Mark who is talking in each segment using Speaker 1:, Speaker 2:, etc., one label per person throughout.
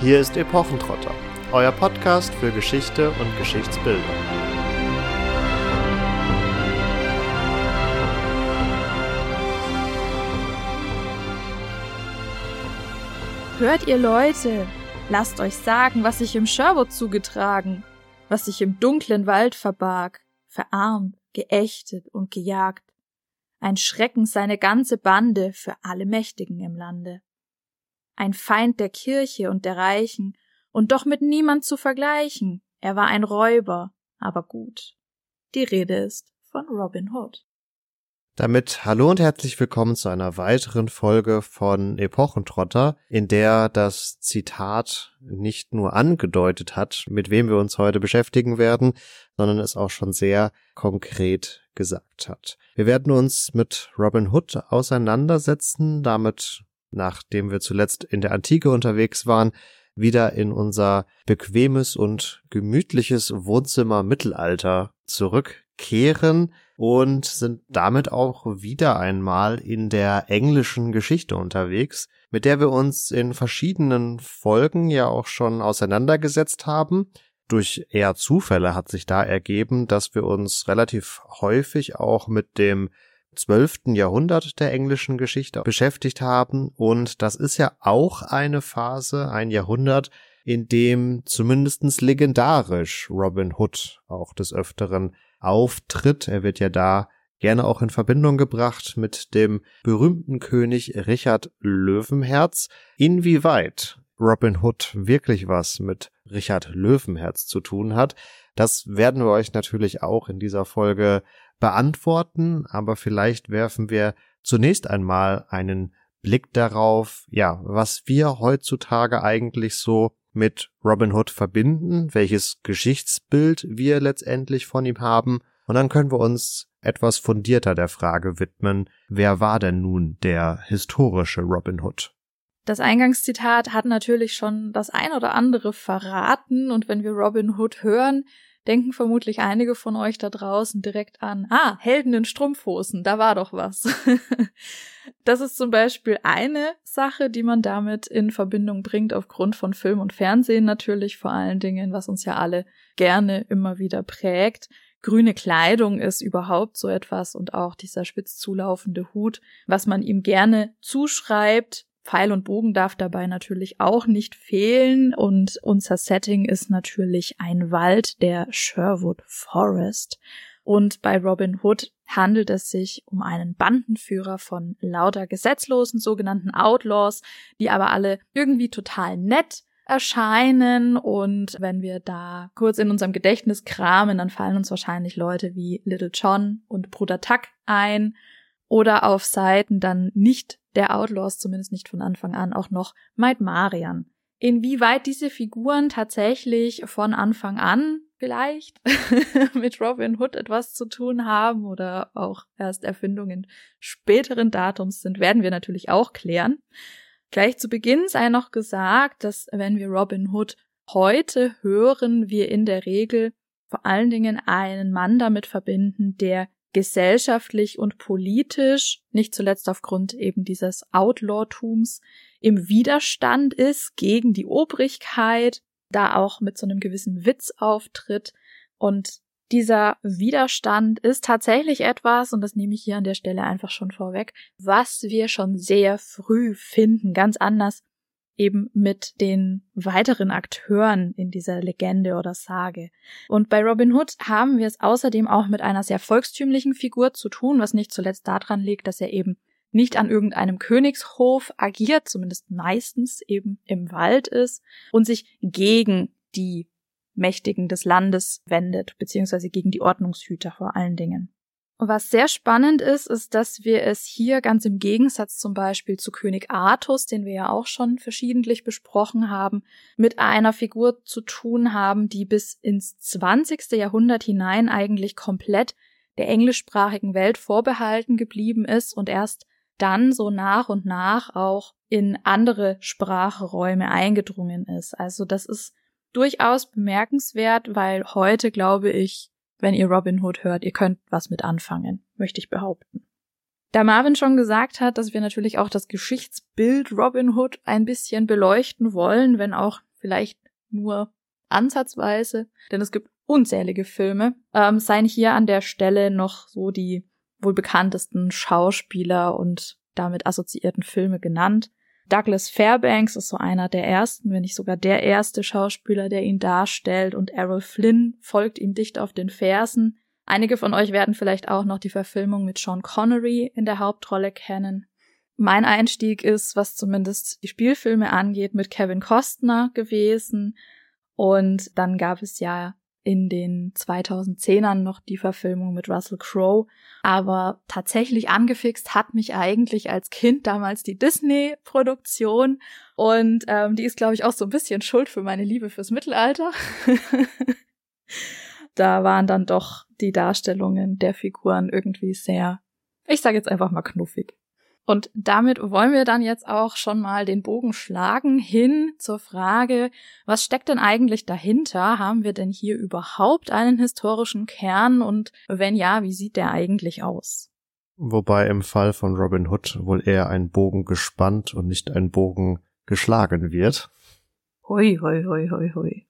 Speaker 1: Hier ist Epochentrotter, euer Podcast für Geschichte und Geschichtsbildung.
Speaker 2: Hört ihr Leute, lasst euch sagen, was sich im Sherwood zugetragen, was sich im dunklen Wald verbarg, verarmt, geächtet und gejagt. Ein Schrecken seine ganze Bande für alle Mächtigen im Lande ein Feind der Kirche und der Reichen, und doch mit niemand zu vergleichen. Er war ein Räuber, aber gut. Die Rede ist von Robin Hood.
Speaker 1: Damit hallo und herzlich willkommen zu einer weiteren Folge von Epochentrotter, in der das Zitat nicht nur angedeutet hat, mit wem wir uns heute beschäftigen werden, sondern es auch schon sehr konkret gesagt hat. Wir werden uns mit Robin Hood auseinandersetzen, damit nachdem wir zuletzt in der Antike unterwegs waren, wieder in unser bequemes und gemütliches Wohnzimmer Mittelalter zurückkehren und sind damit auch wieder einmal in der englischen Geschichte unterwegs, mit der wir uns in verschiedenen Folgen ja auch schon auseinandergesetzt haben. Durch eher Zufälle hat sich da ergeben, dass wir uns relativ häufig auch mit dem 12. Jahrhundert der englischen Geschichte beschäftigt haben. Und das ist ja auch eine Phase, ein Jahrhundert, in dem zumindestens legendarisch Robin Hood auch des Öfteren auftritt. Er wird ja da gerne auch in Verbindung gebracht mit dem berühmten König Richard Löwenherz. Inwieweit Robin Hood wirklich was mit Richard Löwenherz zu tun hat, das werden wir euch natürlich auch in dieser Folge beantworten, aber vielleicht werfen wir zunächst einmal einen Blick darauf, ja, was wir heutzutage eigentlich so mit Robin Hood verbinden, welches Geschichtsbild wir letztendlich von ihm haben, und dann können wir uns etwas fundierter der Frage widmen, wer war denn nun der historische Robin Hood?
Speaker 2: Das Eingangszitat hat natürlich schon das ein oder andere verraten, und wenn wir Robin Hood hören, denken vermutlich einige von euch da draußen direkt an, ah, Helden in Strumpfhosen, da war doch was. das ist zum Beispiel eine Sache, die man damit in Verbindung bringt, aufgrund von Film und Fernsehen natürlich vor allen Dingen, was uns ja alle gerne immer wieder prägt. Grüne Kleidung ist überhaupt so etwas und auch dieser spitz zulaufende Hut, was man ihm gerne zuschreibt, Pfeil und Bogen darf dabei natürlich auch nicht fehlen. Und unser Setting ist natürlich ein Wald, der Sherwood Forest. Und bei Robin Hood handelt es sich um einen Bandenführer von lauter gesetzlosen sogenannten Outlaws, die aber alle irgendwie total nett erscheinen. Und wenn wir da kurz in unserem Gedächtnis kramen, dann fallen uns wahrscheinlich Leute wie Little John und Bruder Tuck ein. Oder auf Seiten dann nicht der Outlaws, zumindest nicht von Anfang an, auch noch Maid Marian. Inwieweit diese Figuren tatsächlich von Anfang an vielleicht mit Robin Hood etwas zu tun haben oder auch erst Erfindungen späteren Datums sind, werden wir natürlich auch klären. Gleich zu Beginn sei noch gesagt, dass wenn wir Robin Hood heute hören, wir in der Regel vor allen Dingen einen Mann damit verbinden, der gesellschaftlich und politisch, nicht zuletzt aufgrund eben dieses Outlawtums, im Widerstand ist gegen die Obrigkeit, da auch mit so einem gewissen Witz auftritt. Und dieser Widerstand ist tatsächlich etwas, und das nehme ich hier an der Stelle einfach schon vorweg, was wir schon sehr früh finden, ganz anders eben mit den weiteren Akteuren in dieser Legende oder Sage. Und bei Robin Hood haben wir es außerdem auch mit einer sehr volkstümlichen Figur zu tun, was nicht zuletzt daran liegt, dass er eben nicht an irgendeinem Königshof agiert, zumindest meistens eben im Wald ist und sich gegen die Mächtigen des Landes wendet, beziehungsweise gegen die Ordnungshüter vor allen Dingen. Was sehr spannend ist, ist, dass wir es hier ganz im Gegensatz zum Beispiel zu König Artus, den wir ja auch schon verschiedentlich besprochen haben, mit einer Figur zu tun haben, die bis ins 20. Jahrhundert hinein eigentlich komplett der englischsprachigen Welt vorbehalten geblieben ist und erst dann so nach und nach auch in andere Sprachräume eingedrungen ist. Also das ist durchaus bemerkenswert, weil heute, glaube ich, wenn ihr Robin Hood hört, ihr könnt was mit anfangen, möchte ich behaupten. Da Marvin schon gesagt hat, dass wir natürlich auch das Geschichtsbild Robin Hood ein bisschen beleuchten wollen, wenn auch vielleicht nur ansatzweise, denn es gibt unzählige Filme, ähm, seien hier an der Stelle noch so die wohl bekanntesten Schauspieler und damit assoziierten Filme genannt. Douglas Fairbanks ist so einer der ersten, wenn nicht sogar der erste Schauspieler, der ihn darstellt, und Errol Flynn folgt ihm dicht auf den Fersen. Einige von euch werden vielleicht auch noch die Verfilmung mit Sean Connery in der Hauptrolle kennen. Mein Einstieg ist, was zumindest die Spielfilme angeht, mit Kevin Costner gewesen. Und dann gab es ja in den 2010ern noch die Verfilmung mit Russell Crowe. Aber tatsächlich angefixt hat mich eigentlich als Kind damals die Disney-Produktion. Und ähm, die ist, glaube ich, auch so ein bisschen schuld für meine Liebe fürs Mittelalter. da waren dann doch die Darstellungen der Figuren irgendwie sehr, ich sage jetzt einfach mal knuffig. Und damit wollen wir dann jetzt auch schon mal den Bogen schlagen hin zur Frage, was steckt denn eigentlich dahinter? Haben wir denn hier überhaupt einen historischen Kern? Und wenn ja, wie sieht der eigentlich aus?
Speaker 1: Wobei im Fall von Robin Hood wohl eher ein Bogen gespannt und nicht ein Bogen geschlagen wird.
Speaker 2: Hui, hui, hui, hui, hui.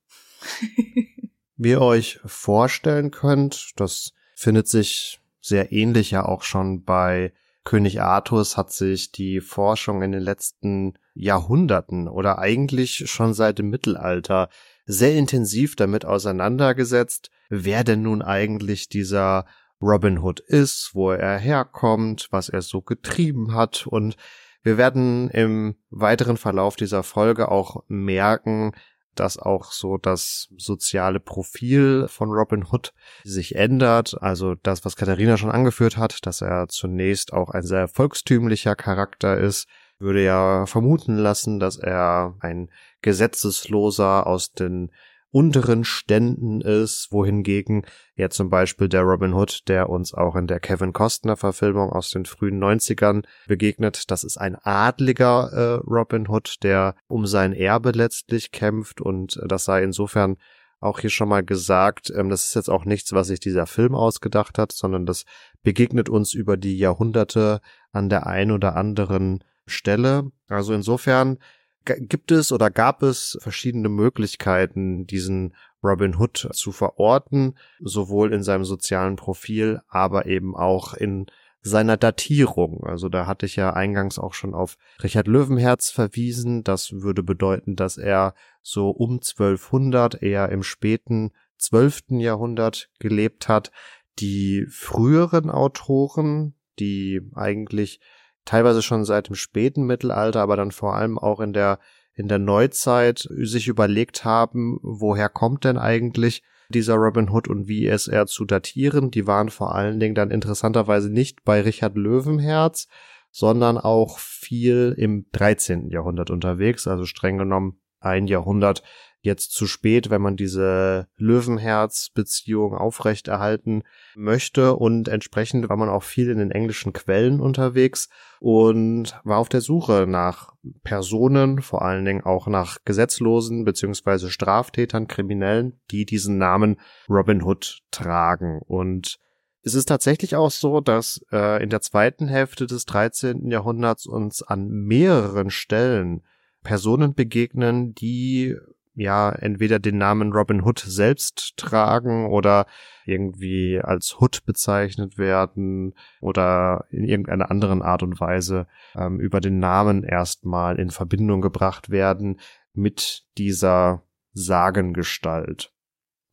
Speaker 1: Wie ihr euch vorstellen könnt, das findet sich sehr ähnlich ja auch schon bei König Artus hat sich die Forschung in den letzten Jahrhunderten oder eigentlich schon seit dem Mittelalter sehr intensiv damit auseinandergesetzt, wer denn nun eigentlich dieser Robin Hood ist, wo er herkommt, was er so getrieben hat. Und wir werden im weiteren Verlauf dieser Folge auch merken, dass auch so das soziale Profil von Robin Hood sich ändert. Also das, was Katharina schon angeführt hat, dass er zunächst auch ein sehr volkstümlicher Charakter ist, würde ja vermuten lassen, dass er ein Gesetzesloser aus den unteren Ständen ist, wohingegen ja zum Beispiel der Robin Hood, der uns auch in der Kevin Costner Verfilmung aus den frühen 90ern begegnet, das ist ein adliger äh, Robin Hood, der um sein Erbe letztlich kämpft und das sei insofern auch hier schon mal gesagt, ähm, das ist jetzt auch nichts, was sich dieser Film ausgedacht hat, sondern das begegnet uns über die Jahrhunderte an der ein oder anderen Stelle. Also insofern gibt es oder gab es verschiedene Möglichkeiten, diesen Robin Hood zu verorten, sowohl in seinem sozialen Profil, aber eben auch in seiner Datierung. Also da hatte ich ja eingangs auch schon auf Richard Löwenherz verwiesen. Das würde bedeuten, dass er so um 1200 eher im späten 12. Jahrhundert gelebt hat. Die früheren Autoren, die eigentlich teilweise schon seit dem späten Mittelalter, aber dann vor allem auch in der in der Neuzeit sich überlegt haben, woher kommt denn eigentlich dieser Robin Hood und wie ist er zu datieren. Die waren vor allen Dingen dann interessanterweise nicht bei Richard Löwenherz, sondern auch viel im 13. Jahrhundert unterwegs, also streng genommen ein Jahrhundert jetzt zu spät, wenn man diese Löwenherz-Beziehung aufrechterhalten möchte. Und entsprechend war man auch viel in den englischen Quellen unterwegs und war auf der Suche nach Personen, vor allen Dingen auch nach Gesetzlosen beziehungsweise Straftätern, Kriminellen, die diesen Namen Robin Hood tragen. Und es ist tatsächlich auch so, dass äh, in der zweiten Hälfte des 13. Jahrhunderts uns an mehreren Stellen Personen begegnen, die ja entweder den Namen Robin Hood selbst tragen oder irgendwie als Hood bezeichnet werden oder in irgendeiner anderen Art und Weise ähm, über den Namen erstmal in Verbindung gebracht werden mit dieser Sagengestalt.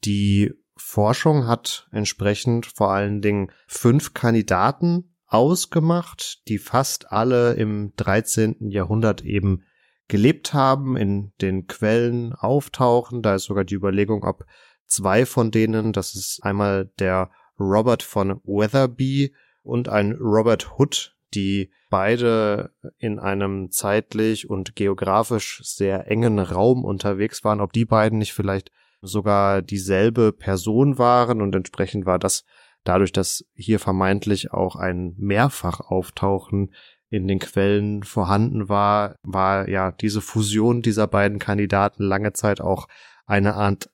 Speaker 1: Die Forschung hat entsprechend vor allen Dingen fünf Kandidaten ausgemacht, die fast alle im 13. Jahrhundert eben gelebt haben, in den Quellen auftauchen. Da ist sogar die Überlegung, ob zwei von denen, das ist einmal der Robert von Weatherby und ein Robert Hood, die beide in einem zeitlich und geografisch sehr engen Raum unterwegs waren, ob die beiden nicht vielleicht sogar dieselbe Person waren und entsprechend war das dadurch, dass hier vermeintlich auch ein Mehrfachauftauchen in den Quellen vorhanden war, war ja diese Fusion dieser beiden Kandidaten lange Zeit auch eine Art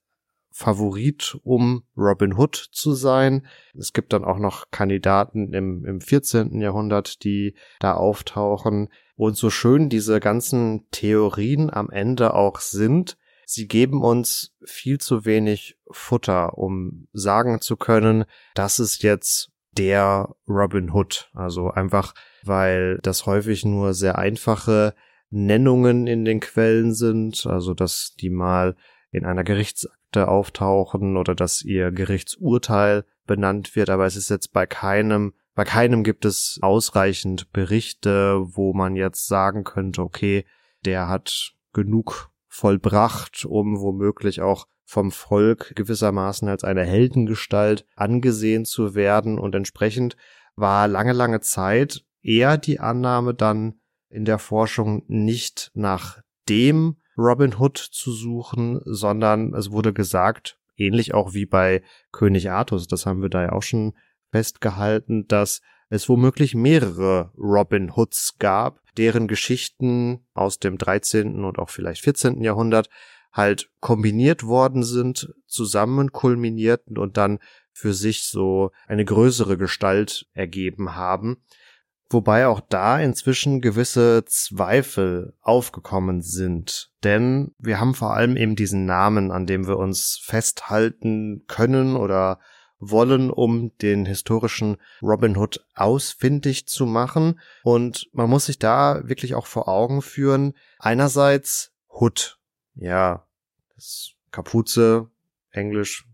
Speaker 1: Favorit, um Robin Hood zu sein. Es gibt dann auch noch Kandidaten im, im 14. Jahrhundert, die da auftauchen. Und so schön diese ganzen Theorien am Ende auch sind, sie geben uns viel zu wenig Futter, um sagen zu können, das ist jetzt der Robin Hood. Also einfach, weil das häufig nur sehr einfache Nennungen in den Quellen sind, also dass die mal in einer Gerichtsakte auftauchen oder dass ihr Gerichtsurteil benannt wird, aber es ist jetzt bei keinem, bei keinem gibt es ausreichend Berichte, wo man jetzt sagen könnte, okay, der hat genug vollbracht, um womöglich auch vom Volk gewissermaßen als eine Heldengestalt angesehen zu werden und entsprechend war lange, lange Zeit eher die Annahme dann in der Forschung nicht nach dem Robin Hood zu suchen, sondern es wurde gesagt, ähnlich auch wie bei König Artus, das haben wir da ja auch schon festgehalten, dass es womöglich mehrere Robin Hoods gab, deren Geschichten aus dem 13. und auch vielleicht 14. Jahrhundert halt kombiniert worden sind, zusammen kulminierten und dann für sich so eine größere Gestalt ergeben haben. Wobei auch da inzwischen gewisse Zweifel aufgekommen sind. Denn wir haben vor allem eben diesen Namen, an dem wir uns festhalten können oder wollen, um den historischen Robin Hood ausfindig zu machen. Und man muss sich da wirklich auch vor Augen führen. Einerseits Hood. Ja, das Kapuze, Englisch,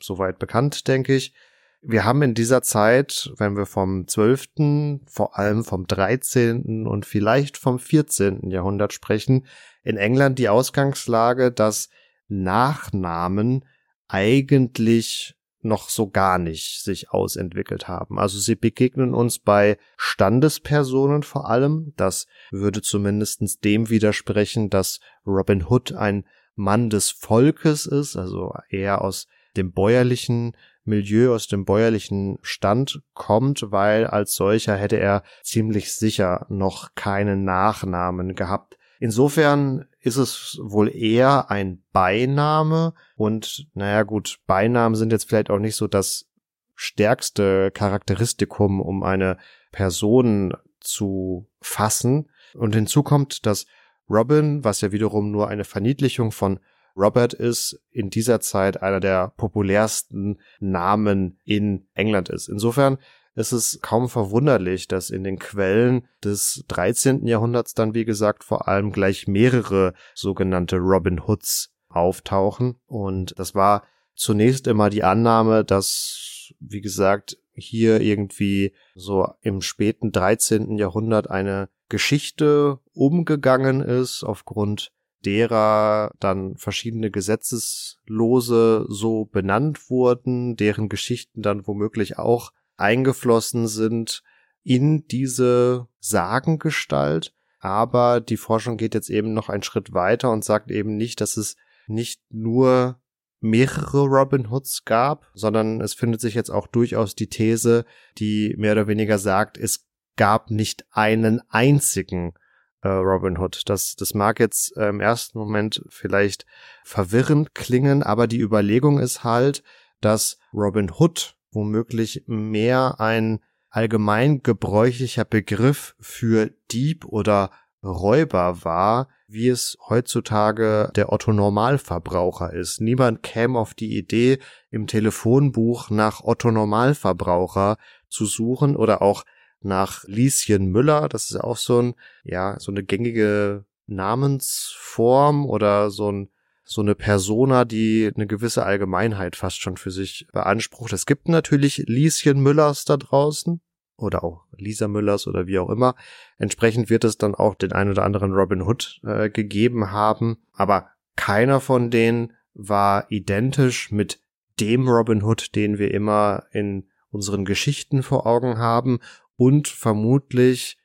Speaker 1: soweit bekannt, denke ich. Wir haben in dieser Zeit, wenn wir vom 12., vor allem vom 13. und vielleicht vom 14. Jahrhundert sprechen, in England die Ausgangslage, dass Nachnamen eigentlich noch so gar nicht sich ausentwickelt haben. Also sie begegnen uns bei Standespersonen vor allem. Das würde zumindestens dem widersprechen, dass Robin Hood ein Mann des Volkes ist, also eher aus dem bäuerlichen Milieu, aus dem bäuerlichen Stand kommt, weil als solcher hätte er ziemlich sicher noch keinen Nachnamen gehabt. Insofern ist es wohl eher ein Beiname und naja gut, Beinamen sind jetzt vielleicht auch nicht so das stärkste Charakteristikum, um eine Person zu fassen. Und hinzu kommt, dass Robin, was ja wiederum nur eine Verniedlichung von Robert ist in dieser Zeit einer der populärsten Namen in England ist. Insofern ist es kaum verwunderlich, dass in den Quellen des 13. Jahrhunderts dann, wie gesagt, vor allem gleich mehrere sogenannte Robin Hoods auftauchen. Und das war zunächst immer die Annahme, dass, wie gesagt, hier irgendwie so im späten 13. Jahrhundert eine Geschichte umgegangen ist aufgrund derer dann verschiedene Gesetzeslose so benannt wurden, deren Geschichten dann womöglich auch eingeflossen sind in diese Sagengestalt. Aber die Forschung geht jetzt eben noch einen Schritt weiter und sagt eben nicht, dass es nicht nur mehrere Robin Hoods gab, sondern es findet sich jetzt auch durchaus die These, die mehr oder weniger sagt, es gab nicht einen einzigen äh, Robin Hood. Das, das mag jetzt äh, im ersten Moment vielleicht verwirrend klingen, aber die Überlegung ist halt, dass Robin Hood womöglich mehr ein allgemein gebräuchlicher Begriff für Dieb oder Räuber war, wie es heutzutage der Otto Normalverbraucher ist. Niemand käme auf die Idee, im Telefonbuch nach Otto Normalverbraucher zu suchen oder auch nach Lieschen Müller. Das ist auch so ein, ja, so eine gängige Namensform oder so ein so eine Persona, die eine gewisse Allgemeinheit fast schon für sich beansprucht. Es gibt natürlich Lieschen Müllers da draußen oder auch Lisa Müllers oder wie auch immer. Entsprechend wird es dann auch den ein oder anderen Robin Hood äh, gegeben haben, aber keiner von denen war identisch mit dem Robin Hood, den wir immer in unseren Geschichten vor Augen haben und vermutlich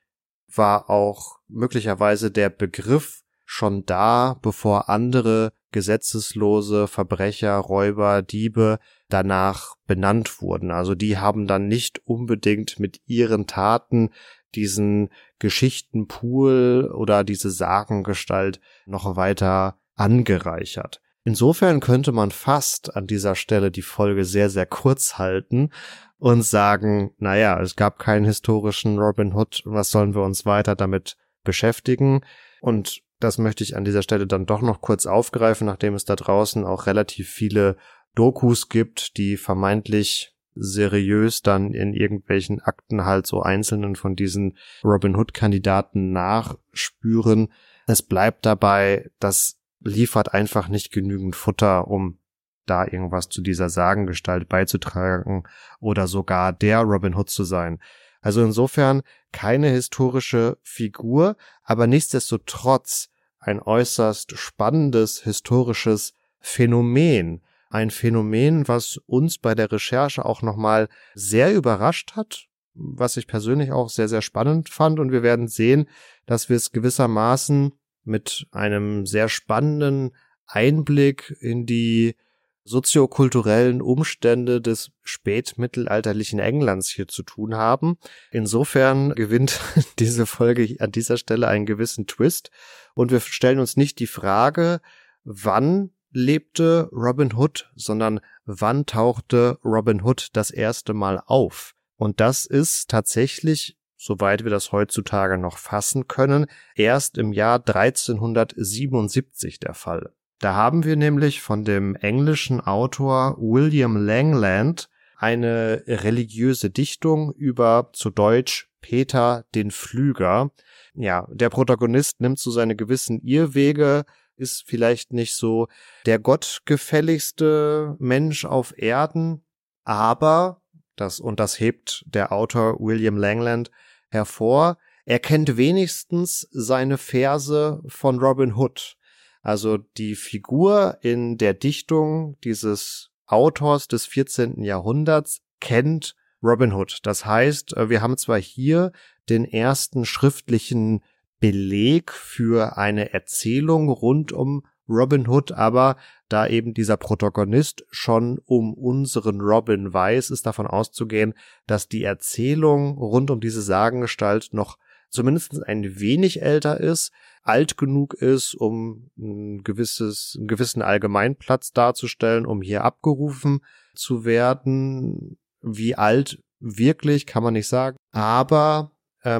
Speaker 1: war auch möglicherweise der Begriff schon da, bevor andere gesetzeslose Verbrecher, Räuber, Diebe danach benannt wurden. Also die haben dann nicht unbedingt mit ihren Taten diesen Geschichtenpool oder diese Sagengestalt noch weiter angereichert. Insofern könnte man fast an dieser Stelle die Folge sehr, sehr kurz halten und sagen, naja, es gab keinen historischen Robin Hood, was sollen wir uns weiter damit beschäftigen? Und das möchte ich an dieser Stelle dann doch noch kurz aufgreifen, nachdem es da draußen auch relativ viele Dokus gibt, die vermeintlich seriös dann in irgendwelchen Akten halt so einzelnen von diesen Robin Hood Kandidaten nachspüren. Es bleibt dabei, das liefert einfach nicht genügend Futter, um da irgendwas zu dieser Sagengestalt beizutragen oder sogar der Robin Hood zu sein. Also insofern keine historische Figur, aber nichtsdestotrotz ein äußerst spannendes historisches Phänomen. Ein Phänomen, was uns bei der Recherche auch nochmal sehr überrascht hat, was ich persönlich auch sehr, sehr spannend fand. Und wir werden sehen, dass wir es gewissermaßen mit einem sehr spannenden Einblick in die soziokulturellen Umstände des spätmittelalterlichen Englands hier zu tun haben. Insofern gewinnt diese Folge an dieser Stelle einen gewissen Twist und wir stellen uns nicht die Frage, wann lebte Robin Hood, sondern wann tauchte Robin Hood das erste Mal auf? Und das ist tatsächlich soweit wir das heutzutage noch fassen können, erst im Jahr 1377 der Fall. Da haben wir nämlich von dem englischen Autor William Langland eine religiöse Dichtung über zu Deutsch Peter den Flüger. Ja, der Protagonist nimmt so seine gewissen Irrwege, ist vielleicht nicht so der gottgefälligste Mensch auf Erden, aber das, und das hebt der Autor William Langland hervor, er kennt wenigstens seine Verse von Robin Hood. Also die Figur in der Dichtung dieses Autors des 14. Jahrhunderts kennt Robin Hood. Das heißt, äh, wir haben zwar hier den ersten schriftlichen Beleg für eine Erzählung rund um Robin Hood, aber da eben dieser Protagonist schon um unseren Robin weiß, ist davon auszugehen, dass die Erzählung rund um diese Sagengestalt noch zumindest ein wenig älter ist, alt genug ist, um ein gewisses, einen gewissen Allgemeinplatz darzustellen, um hier abgerufen zu werden. Wie alt wirklich, kann man nicht sagen. Aber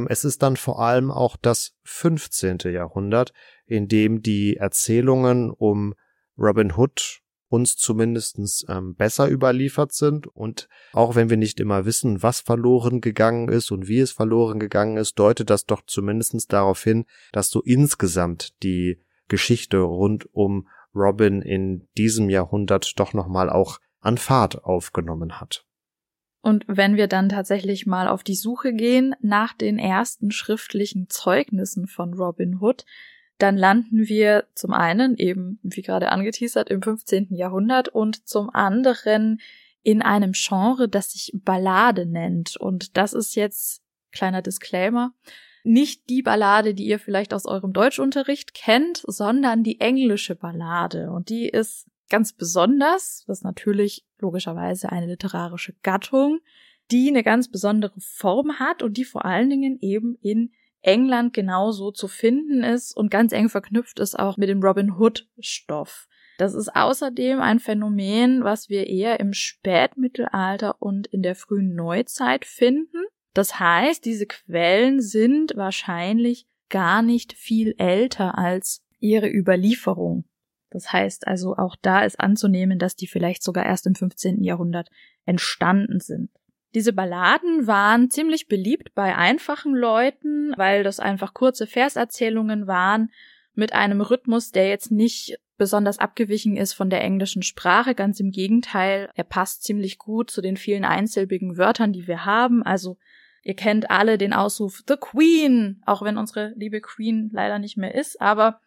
Speaker 1: es ist dann vor allem auch das 15. Jahrhundert, in dem die Erzählungen um Robin Hood uns zumindestens ähm, besser überliefert sind. Und auch wenn wir nicht immer wissen, was verloren gegangen ist und wie es verloren gegangen ist, deutet das doch zumindestens darauf hin, dass so insgesamt die Geschichte rund um Robin in diesem Jahrhundert doch nochmal auch an Fahrt aufgenommen hat.
Speaker 2: Und wenn wir dann tatsächlich mal auf die Suche gehen nach den ersten schriftlichen Zeugnissen von Robin Hood, dann landen wir zum einen eben, wie gerade angeteasert, im 15. Jahrhundert und zum anderen in einem Genre, das sich Ballade nennt. Und das ist jetzt kleiner Disclaimer. Nicht die Ballade, die ihr vielleicht aus eurem Deutschunterricht kennt, sondern die englische Ballade. Und die ist ganz besonders. Das ist natürlich logischerweise eine literarische Gattung, die eine ganz besondere Form hat und die vor allen Dingen eben in England genauso zu finden ist und ganz eng verknüpft ist auch mit dem Robin Hood Stoff. Das ist außerdem ein Phänomen, was wir eher im Spätmittelalter und in der frühen Neuzeit finden. Das heißt, diese Quellen sind wahrscheinlich gar nicht viel älter als ihre Überlieferung. Das heißt also, auch da ist anzunehmen, dass die vielleicht sogar erst im 15. Jahrhundert entstanden sind. Diese Balladen waren ziemlich beliebt bei einfachen Leuten, weil das einfach kurze Verserzählungen waren mit einem Rhythmus, der jetzt nicht besonders abgewichen ist von der englischen Sprache. Ganz im Gegenteil, er passt ziemlich gut zu den vielen einsilbigen Wörtern, die wir haben. Also ihr kennt alle den Ausruf The Queen, auch wenn unsere liebe Queen leider nicht mehr ist, aber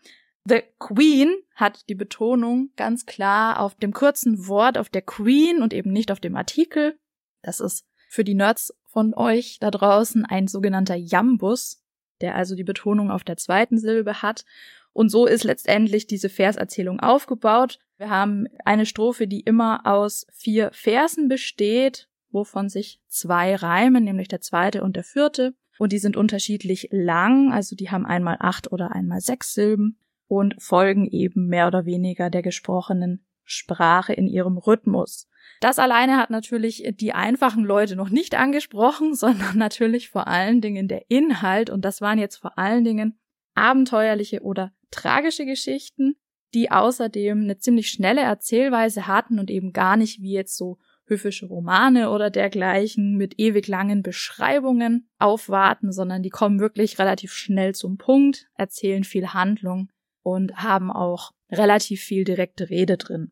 Speaker 2: The Queen hat die Betonung ganz klar auf dem kurzen Wort, auf der Queen und eben nicht auf dem Artikel. Das ist für die Nerds von euch da draußen ein sogenannter Jambus, der also die Betonung auf der zweiten Silbe hat. Und so ist letztendlich diese Verserzählung aufgebaut. Wir haben eine Strophe, die immer aus vier Versen besteht, wovon sich zwei reimen, nämlich der zweite und der vierte. Und die sind unterschiedlich lang, also die haben einmal acht oder einmal sechs Silben. Und folgen eben mehr oder weniger der gesprochenen Sprache in ihrem Rhythmus. Das alleine hat natürlich die einfachen Leute noch nicht angesprochen, sondern natürlich vor allen Dingen der Inhalt und das waren jetzt vor allen Dingen abenteuerliche oder tragische Geschichten, die außerdem eine ziemlich schnelle Erzählweise hatten und eben gar nicht wie jetzt so höfische Romane oder dergleichen mit ewig langen Beschreibungen aufwarten, sondern die kommen wirklich relativ schnell zum Punkt, erzählen viel Handlung und haben auch relativ viel direkte Rede drin.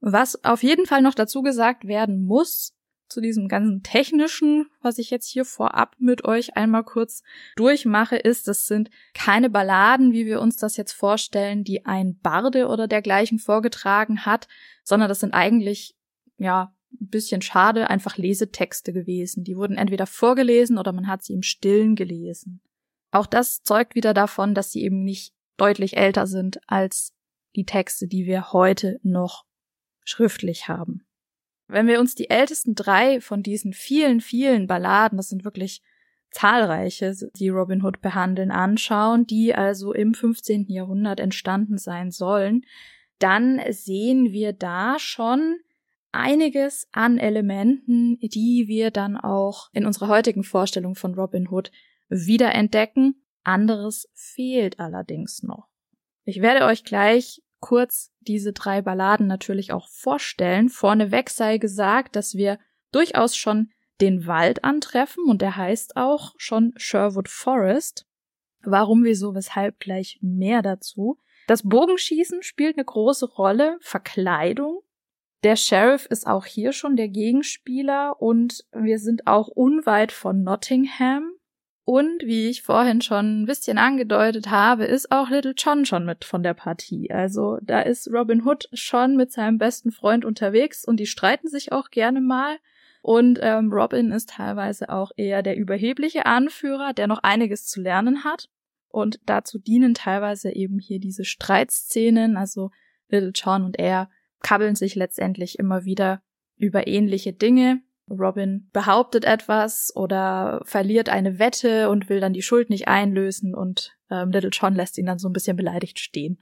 Speaker 2: Was auf jeden Fall noch dazu gesagt werden muss, zu diesem ganzen technischen, was ich jetzt hier vorab mit euch einmal kurz durchmache, ist, das sind keine Balladen, wie wir uns das jetzt vorstellen, die ein Barde oder dergleichen vorgetragen hat, sondern das sind eigentlich, ja, ein bisschen schade, einfach Lesetexte gewesen. Die wurden entweder vorgelesen oder man hat sie im Stillen gelesen. Auch das zeugt wieder davon, dass sie eben nicht deutlich älter sind als die Texte, die wir heute noch schriftlich haben. Wenn wir uns die ältesten drei von diesen vielen, vielen Balladen, das sind wirklich zahlreiche, die Robin Hood behandeln, anschauen, die also im 15. Jahrhundert entstanden sein sollen, dann sehen wir da schon einiges an Elementen, die wir dann auch in unserer heutigen Vorstellung von Robin Hood wiederentdecken. Anderes fehlt allerdings noch. Ich werde euch gleich kurz diese drei Balladen natürlich auch vorstellen. Vorneweg sei gesagt, dass wir durchaus schon den Wald antreffen und der heißt auch schon Sherwood Forest. Warum, wieso, weshalb gleich mehr dazu. Das Bogenschießen spielt eine große Rolle, Verkleidung. Der Sheriff ist auch hier schon der Gegenspieler und wir sind auch unweit von Nottingham. Und wie ich vorhin schon ein bisschen angedeutet habe, ist auch Little John schon mit von der Partie. Also da ist Robin Hood schon mit seinem besten Freund unterwegs und die streiten sich auch gerne mal. Und ähm, Robin ist teilweise auch eher der überhebliche Anführer, der noch einiges zu lernen hat. Und dazu dienen teilweise eben hier diese Streitszenen. Also Little John und er kabbeln sich letztendlich immer wieder über ähnliche Dinge. Robin behauptet etwas oder verliert eine Wette und will dann die Schuld nicht einlösen und ähm, Little John lässt ihn dann so ein bisschen beleidigt stehen.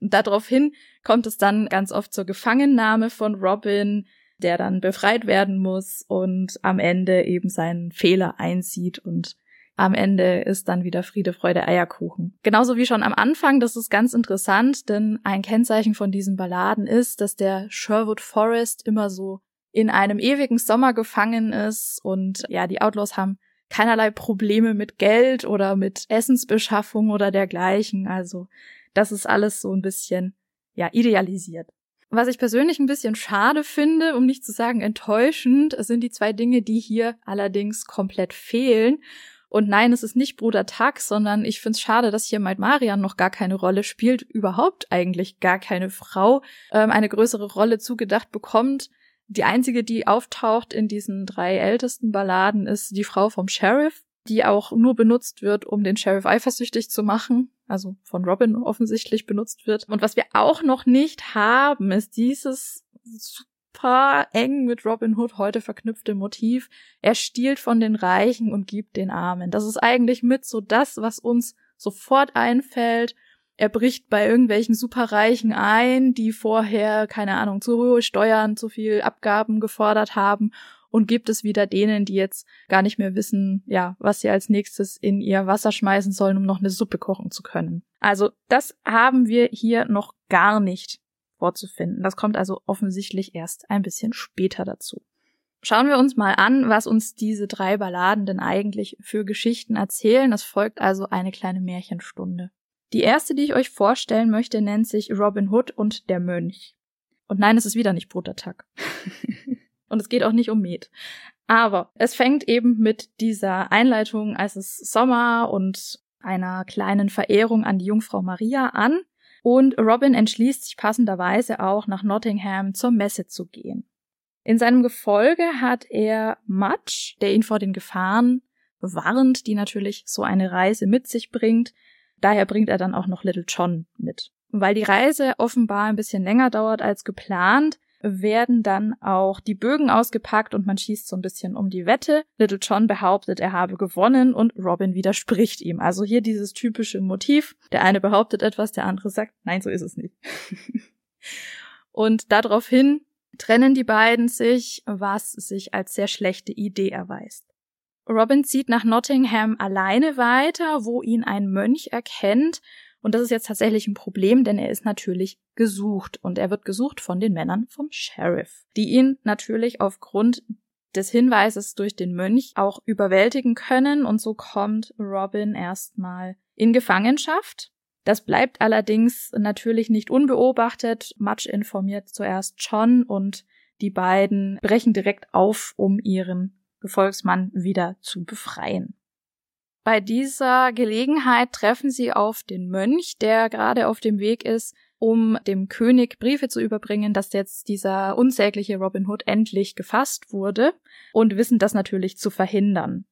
Speaker 2: und daraufhin kommt es dann ganz oft zur Gefangennahme von Robin, der dann befreit werden muss und am Ende eben seinen Fehler einsieht und am Ende ist dann wieder Friede, Freude, Eierkuchen. Genauso wie schon am Anfang, das ist ganz interessant, denn ein Kennzeichen von diesen Balladen ist, dass der Sherwood Forest immer so in einem ewigen Sommer gefangen ist und ja, die Outlaws haben keinerlei Probleme mit Geld oder mit Essensbeschaffung oder dergleichen. Also das ist alles so ein bisschen ja idealisiert. Was ich persönlich ein bisschen schade finde, um nicht zu sagen enttäuschend, sind die zwei Dinge, die hier allerdings komplett fehlen. Und nein, es ist nicht Bruder Tag, sondern ich finde es schade, dass hier Maid Marian noch gar keine Rolle spielt, überhaupt eigentlich gar keine Frau ähm, eine größere Rolle zugedacht bekommt. Die einzige, die auftaucht in diesen drei ältesten Balladen, ist die Frau vom Sheriff, die auch nur benutzt wird, um den Sheriff eifersüchtig zu machen, also von Robin offensichtlich benutzt wird. Und was wir auch noch nicht haben, ist dieses super eng mit Robin Hood heute verknüpfte Motiv. Er stiehlt von den Reichen und gibt den Armen. Das ist eigentlich mit so das, was uns sofort einfällt. Er bricht bei irgendwelchen Superreichen ein, die vorher, keine Ahnung, zu hohe Steuern, zu viel Abgaben gefordert haben und gibt es wieder denen, die jetzt gar nicht mehr wissen, ja, was sie als nächstes in ihr Wasser schmeißen sollen, um noch eine Suppe kochen zu können. Also das haben wir hier noch gar nicht vorzufinden. Das kommt also offensichtlich erst ein bisschen später dazu. Schauen wir uns mal an, was uns diese drei Balladen denn eigentlich für Geschichten erzählen. Es folgt also eine kleine Märchenstunde. Die erste, die ich euch vorstellen möchte, nennt sich Robin Hood und der Mönch. Und nein, es ist wieder nicht Brutattack. und es geht auch nicht um Met. Aber es fängt eben mit dieser Einleitung, als es Sommer und einer kleinen Verehrung an die Jungfrau Maria an. Und Robin entschließt sich passenderweise auch nach Nottingham zur Messe zu gehen. In seinem Gefolge hat er Mudge, der ihn vor den Gefahren warnt, die natürlich so eine Reise mit sich bringt. Daher bringt er dann auch noch Little John mit. Weil die Reise offenbar ein bisschen länger dauert als geplant, werden dann auch die Bögen ausgepackt und man schießt so ein bisschen um die Wette. Little John behauptet, er habe gewonnen und Robin widerspricht ihm. Also hier dieses typische Motiv. Der eine behauptet etwas, der andere sagt, nein, so ist es nicht. und daraufhin trennen die beiden sich, was sich als sehr schlechte Idee erweist. Robin zieht nach Nottingham alleine weiter, wo ihn ein Mönch erkennt und das ist jetzt tatsächlich ein Problem, denn er ist natürlich gesucht und er wird gesucht von den Männern vom Sheriff, die ihn natürlich aufgrund des Hinweises durch den Mönch auch überwältigen können und so kommt Robin erstmal in Gefangenschaft. Das bleibt allerdings natürlich nicht unbeobachtet. Much informiert zuerst John und die beiden brechen direkt auf, um ihren Gefolgsmann wieder zu befreien. Bei dieser Gelegenheit treffen sie auf den Mönch, der gerade auf dem Weg ist, um dem König Briefe zu überbringen, dass jetzt dieser unsägliche Robin Hood endlich gefasst wurde und wissen das natürlich zu verhindern.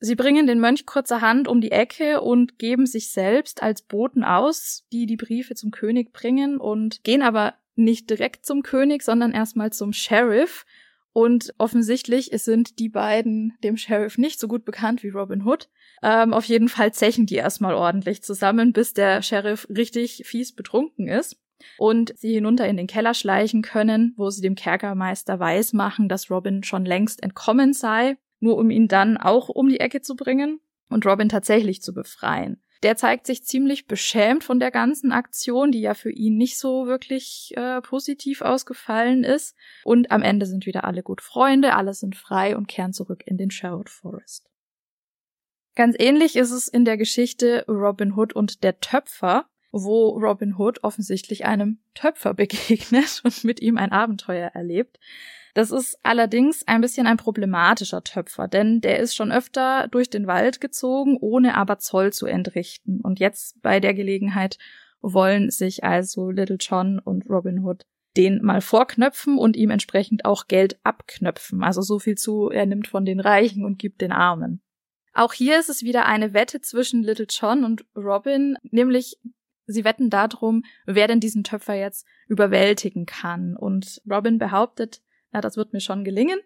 Speaker 2: Sie bringen den Mönch kurzerhand um die Ecke und geben sich selbst als Boten aus, die die Briefe zum König bringen und gehen aber nicht direkt zum König, sondern erstmal zum Sheriff und offensichtlich sind die beiden dem Sheriff nicht so gut bekannt wie Robin Hood. Ähm, auf jeden Fall zechen die erstmal ordentlich zusammen, bis der Sheriff richtig fies betrunken ist und sie hinunter in den Keller schleichen können, wo sie dem Kerkermeister weismachen, dass Robin schon längst entkommen sei, nur um ihn dann auch um die Ecke zu bringen und Robin tatsächlich zu befreien. Der zeigt sich ziemlich beschämt von der ganzen Aktion, die ja für ihn nicht so wirklich äh, positiv ausgefallen ist. Und am Ende sind wieder alle gut Freunde, alle sind frei und kehren zurück in den Sherwood Forest. Ganz ähnlich ist es in der Geschichte Robin Hood und der Töpfer, wo Robin Hood offensichtlich einem Töpfer begegnet und mit ihm ein Abenteuer erlebt. Das ist allerdings ein bisschen ein problematischer Töpfer, denn der ist schon öfter durch den Wald gezogen, ohne aber Zoll zu entrichten. Und jetzt bei der Gelegenheit wollen sich also Little John und Robin Hood den mal vorknöpfen und ihm entsprechend auch Geld abknöpfen. Also so viel zu, er nimmt von den Reichen und gibt den Armen. Auch hier ist es wieder eine Wette zwischen Little John und Robin, nämlich sie wetten darum, wer denn diesen Töpfer jetzt überwältigen kann. Und Robin behauptet, na, das wird mir schon gelingen.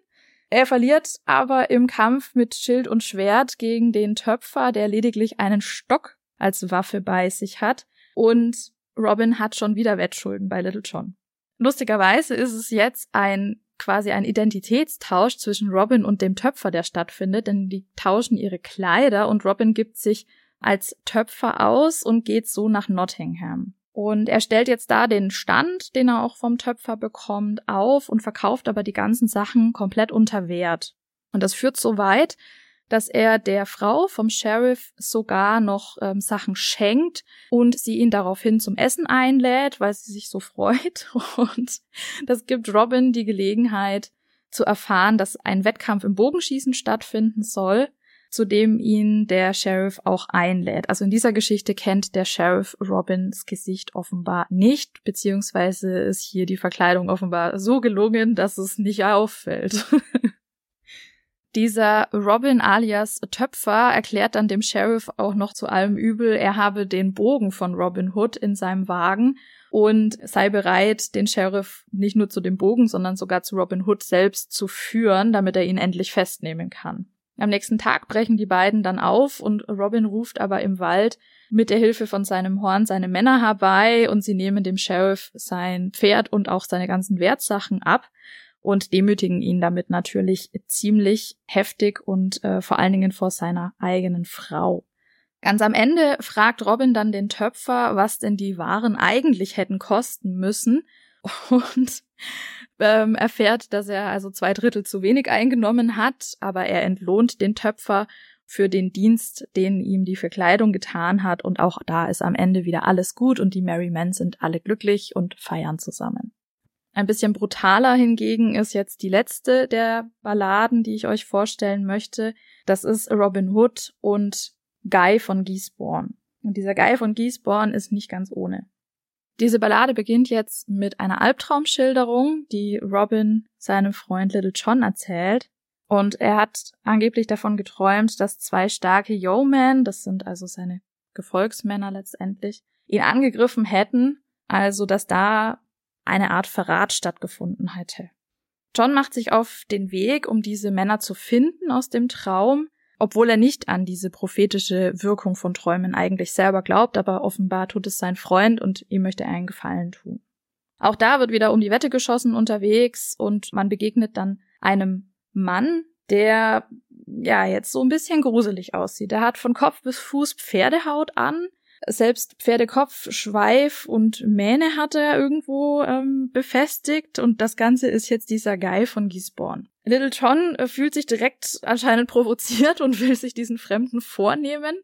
Speaker 2: Er verliert aber im Kampf mit Schild und Schwert gegen den Töpfer, der lediglich einen Stock als Waffe bei sich hat. Und Robin hat schon wieder Wettschulden bei Little John. Lustigerweise ist es jetzt ein quasi ein Identitätstausch zwischen Robin und dem Töpfer, der stattfindet, denn die tauschen ihre Kleider und Robin gibt sich als Töpfer aus und geht so nach Nottingham. Und er stellt jetzt da den Stand, den er auch vom Töpfer bekommt, auf und verkauft aber die ganzen Sachen komplett unter Wert. Und das führt so weit, dass er der Frau vom Sheriff sogar noch ähm, Sachen schenkt und sie ihn daraufhin zum Essen einlädt, weil sie sich so freut. Und das gibt Robin die Gelegenheit zu erfahren, dass ein Wettkampf im Bogenschießen stattfinden soll zu dem ihn der Sheriff auch einlädt. Also in dieser Geschichte kennt der Sheriff Robins Gesicht offenbar nicht, beziehungsweise ist hier die Verkleidung offenbar so gelungen, dass es nicht auffällt. Dieser Robin alias Töpfer erklärt dann dem Sheriff auch noch zu allem Übel, er habe den Bogen von Robin Hood in seinem Wagen und sei bereit, den Sheriff nicht nur zu dem Bogen, sondern sogar zu Robin Hood selbst zu führen, damit er ihn endlich festnehmen kann. Am nächsten Tag brechen die beiden dann auf und Robin ruft aber im Wald mit der Hilfe von seinem Horn seine Männer herbei und sie nehmen dem Sheriff sein Pferd und auch seine ganzen Wertsachen ab und demütigen ihn damit natürlich ziemlich heftig und äh, vor allen Dingen vor seiner eigenen Frau. Ganz am Ende fragt Robin dann den Töpfer, was denn die Waren eigentlich hätten kosten müssen. Und ähm, erfährt, dass er also zwei Drittel zu wenig eingenommen hat, aber er entlohnt den Töpfer für den Dienst, den ihm die Verkleidung getan hat und auch da ist am Ende wieder alles gut und die Merry Men sind alle glücklich und feiern zusammen. Ein bisschen brutaler hingegen ist jetzt die letzte der Balladen, die ich euch vorstellen möchte. Das ist Robin Hood und Guy von Giesborn. Und dieser Guy von Giesborn ist nicht ganz ohne. Diese Ballade beginnt jetzt mit einer Albtraumschilderung, die Robin seinem Freund Little John erzählt. Und er hat angeblich davon geträumt, dass zwei starke Yeomen, das sind also seine Gefolgsmänner letztendlich, ihn angegriffen hätten. Also, dass da eine Art Verrat stattgefunden hätte. John macht sich auf den Weg, um diese Männer zu finden aus dem Traum, obwohl er nicht an diese prophetische Wirkung von Träumen eigentlich selber glaubt, aber offenbar tut es sein Freund und ihm möchte er einen Gefallen tun. Auch da wird wieder um die Wette geschossen unterwegs und man begegnet dann einem Mann, der ja jetzt so ein bisschen gruselig aussieht. Er hat von Kopf bis Fuß Pferdehaut an, selbst Pferdekopf, Schweif und Mähne hat er irgendwo ähm, befestigt und das Ganze ist jetzt dieser Guy von Gisborne. Little John äh, fühlt sich direkt anscheinend provoziert und will sich diesen Fremden vornehmen.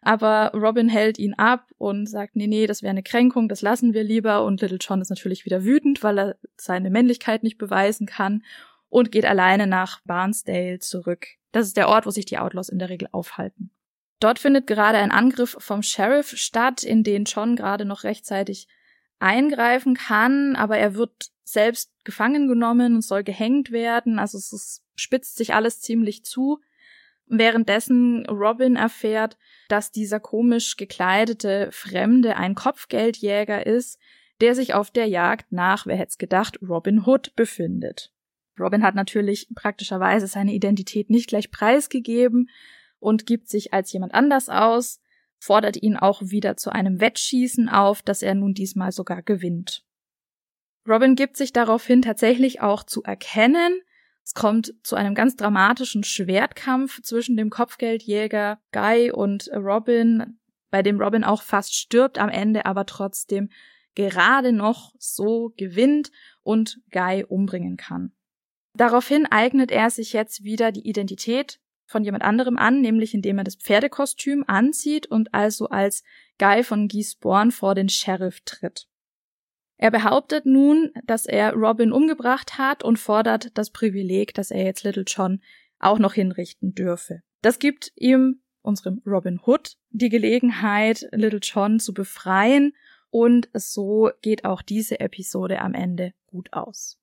Speaker 2: Aber Robin hält ihn ab und sagt, nee, nee, das wäre eine Kränkung, das lassen wir lieber. Und Little John ist natürlich wieder wütend, weil er seine Männlichkeit nicht beweisen kann und geht alleine nach Barnsdale zurück. Das ist der Ort, wo sich die Outlaws in der Regel aufhalten. Dort findet gerade ein Angriff vom Sheriff statt, in den John gerade noch rechtzeitig eingreifen kann, aber er wird selbst gefangen genommen und soll gehängt werden. Also es ist, spitzt sich alles ziemlich zu. Währenddessen Robin erfährt, dass dieser komisch gekleidete Fremde ein Kopfgeldjäger ist, der sich auf der Jagd nach, wer hätte es gedacht, Robin Hood befindet. Robin hat natürlich praktischerweise seine Identität nicht gleich preisgegeben, und gibt sich als jemand anders aus, fordert ihn auch wieder zu einem Wettschießen auf, das er nun diesmal sogar gewinnt. Robin gibt sich daraufhin tatsächlich auch zu erkennen. Es kommt zu einem ganz dramatischen Schwertkampf zwischen dem Kopfgeldjäger Guy und Robin, bei dem Robin auch fast stirbt, am Ende aber trotzdem gerade noch so gewinnt und Guy umbringen kann. Daraufhin eignet er sich jetzt wieder die Identität von jemand anderem an, nämlich indem er das Pferdekostüm anzieht und also als Guy von Gisborne vor den Sheriff tritt. Er behauptet nun, dass er Robin umgebracht hat und fordert das Privileg, dass er jetzt Little John auch noch hinrichten dürfe. Das gibt ihm, unserem Robin Hood, die Gelegenheit, Little John zu befreien und so geht auch diese Episode am Ende gut aus.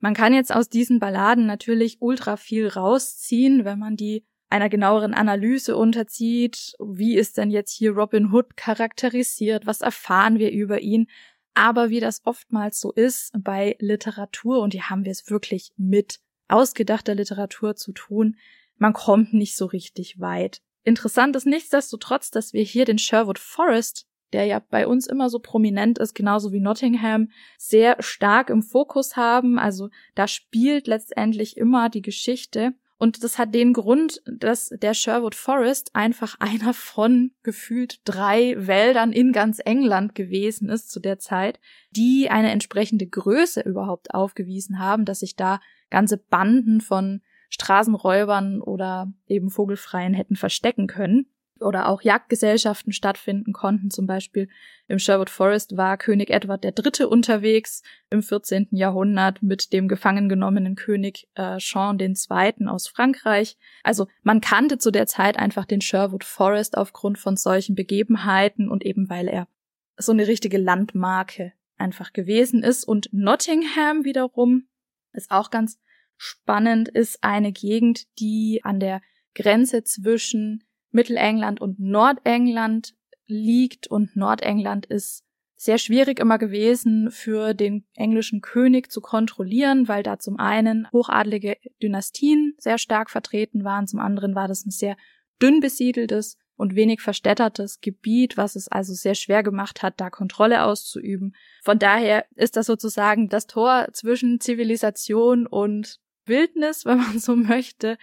Speaker 2: Man kann jetzt aus diesen Balladen natürlich ultra viel rausziehen, wenn man die einer genaueren Analyse unterzieht. Wie ist denn jetzt hier Robin Hood charakterisiert? Was erfahren wir über ihn? Aber wie das oftmals so ist bei Literatur, und hier haben wir es wirklich mit ausgedachter Literatur zu tun, man kommt nicht so richtig weit. Interessant ist nichtsdestotrotz, dass wir hier den Sherwood Forest der ja bei uns immer so prominent ist, genauso wie Nottingham, sehr stark im Fokus haben. Also da spielt letztendlich immer die Geschichte. Und das hat den Grund, dass der Sherwood Forest einfach einer von gefühlt drei Wäldern in ganz England gewesen ist zu der Zeit, die eine entsprechende Größe überhaupt aufgewiesen haben, dass sich da ganze Banden von Straßenräubern oder eben Vogelfreien hätten verstecken können oder auch Jagdgesellschaften stattfinden konnten. Zum Beispiel im Sherwood Forest war König Edward III. unterwegs im 14. Jahrhundert mit dem gefangen genommenen König äh, Jean II. aus Frankreich. Also man kannte zu der Zeit einfach den Sherwood Forest aufgrund von solchen Begebenheiten und eben weil er so eine richtige Landmarke einfach gewesen ist. Und Nottingham wiederum ist auch ganz spannend, ist eine Gegend, die an der Grenze zwischen Mittelengland und Nordengland liegt und Nordengland ist sehr schwierig immer gewesen für den englischen König zu kontrollieren, weil da zum einen hochadlige Dynastien sehr stark vertreten waren, zum anderen war das ein sehr dünn besiedeltes und wenig verstädtertes Gebiet, was es also sehr schwer gemacht hat, da Kontrolle auszuüben. Von daher ist das sozusagen das Tor zwischen Zivilisation und Wildnis, wenn man so möchte.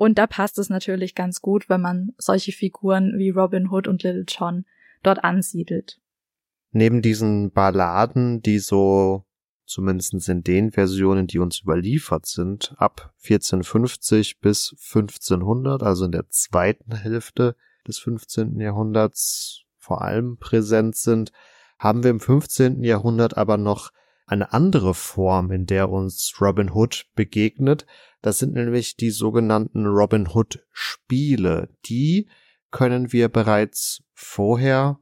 Speaker 2: Und da passt es natürlich ganz gut, wenn man solche Figuren wie Robin Hood und Little John dort ansiedelt.
Speaker 1: Neben diesen Balladen, die so zumindest in den Versionen, die uns überliefert sind, ab 1450 bis 1500, also in der zweiten Hälfte des 15. Jahrhunderts vor allem präsent sind, haben wir im 15. Jahrhundert aber noch eine andere Form, in der uns Robin Hood begegnet, das sind nämlich die sogenannten Robin Hood Spiele. Die können wir bereits vorher,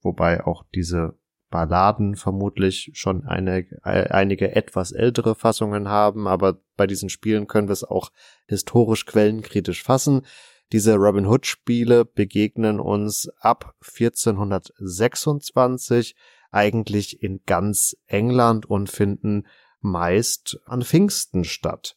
Speaker 1: wobei auch diese Balladen vermutlich schon eine, einige etwas ältere Fassungen haben, aber bei diesen Spielen können wir es auch historisch quellenkritisch fassen. Diese Robin Hood Spiele begegnen uns ab 1426, eigentlich in ganz England und finden meist an Pfingsten statt.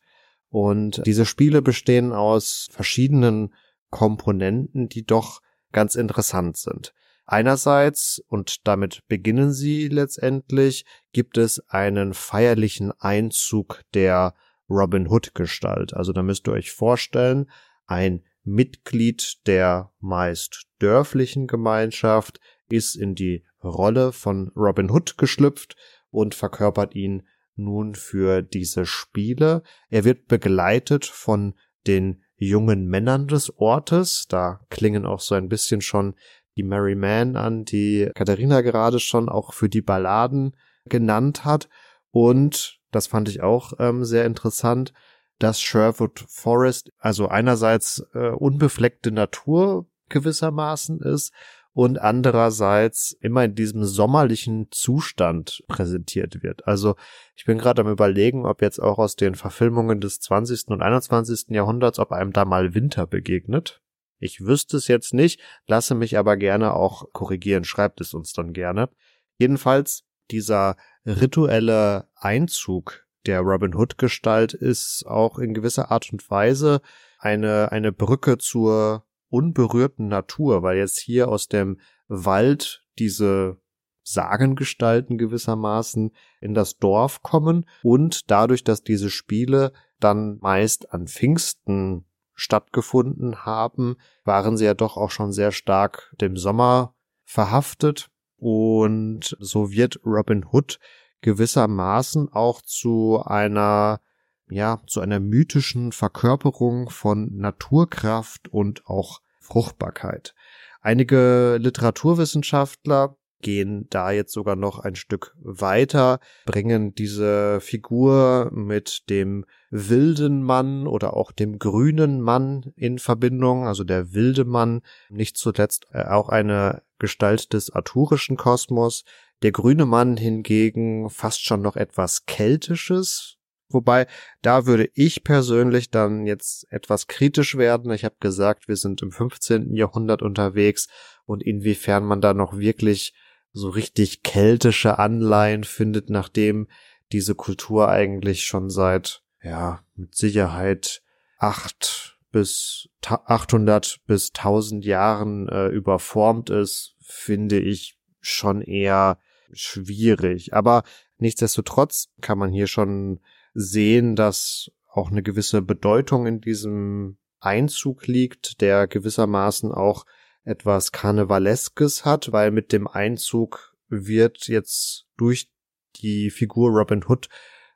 Speaker 1: Und diese Spiele bestehen aus verschiedenen Komponenten, die doch ganz interessant sind. Einerseits, und damit beginnen sie letztendlich, gibt es einen feierlichen Einzug der Robin Hood Gestalt. Also da müsst ihr euch vorstellen, ein Mitglied der meist dörflichen Gemeinschaft ist in die Rolle von Robin Hood geschlüpft und verkörpert ihn nun für diese Spiele. Er wird begleitet von den jungen Männern des Ortes. Da klingen auch so ein bisschen schon die Mary Man an, die Katharina gerade schon auch für die Balladen genannt hat. Und das fand ich auch ähm, sehr interessant, dass Sherwood Forest also einerseits äh, unbefleckte Natur gewissermaßen ist und andererseits immer in diesem sommerlichen Zustand präsentiert wird. Also ich bin gerade am überlegen, ob jetzt auch aus den Verfilmungen des 20. und 21. Jahrhunderts, ob einem da mal Winter begegnet. Ich wüsste es jetzt nicht, lasse mich aber gerne auch korrigieren, schreibt es uns dann gerne. Jedenfalls dieser rituelle Einzug der Robin Hood Gestalt ist auch in gewisser Art und Weise eine, eine Brücke zur unberührten Natur, weil jetzt hier aus dem Wald diese Sagengestalten gewissermaßen in das Dorf kommen und dadurch, dass diese Spiele dann meist an Pfingsten stattgefunden haben, waren sie ja doch auch schon sehr stark dem Sommer verhaftet. Und so wird Robin Hood gewissermaßen auch zu einer, ja, zu einer mythischen Verkörperung von Naturkraft und auch Fruchtbarkeit. Einige Literaturwissenschaftler gehen da jetzt sogar noch ein Stück weiter, bringen diese Figur mit dem wilden Mann oder auch dem grünen Mann in Verbindung, also der wilde Mann, nicht zuletzt äh, auch eine Gestalt des arthurischen Kosmos, der grüne Mann hingegen fast schon noch etwas Keltisches, Wobei, da würde ich persönlich dann jetzt etwas kritisch werden. Ich habe gesagt, wir sind im 15. Jahrhundert unterwegs und inwiefern man da noch wirklich so richtig keltische Anleihen findet, nachdem diese Kultur eigentlich schon seit, ja, mit Sicherheit acht bis 800 bis 1000 Jahren äh, überformt ist, finde ich schon eher schwierig. Aber nichtsdestotrotz kann man hier schon sehen, dass auch eine gewisse Bedeutung in diesem Einzug liegt, der gewissermaßen auch etwas Karnevaleskes hat, weil mit dem Einzug wird jetzt durch die Figur Robin Hood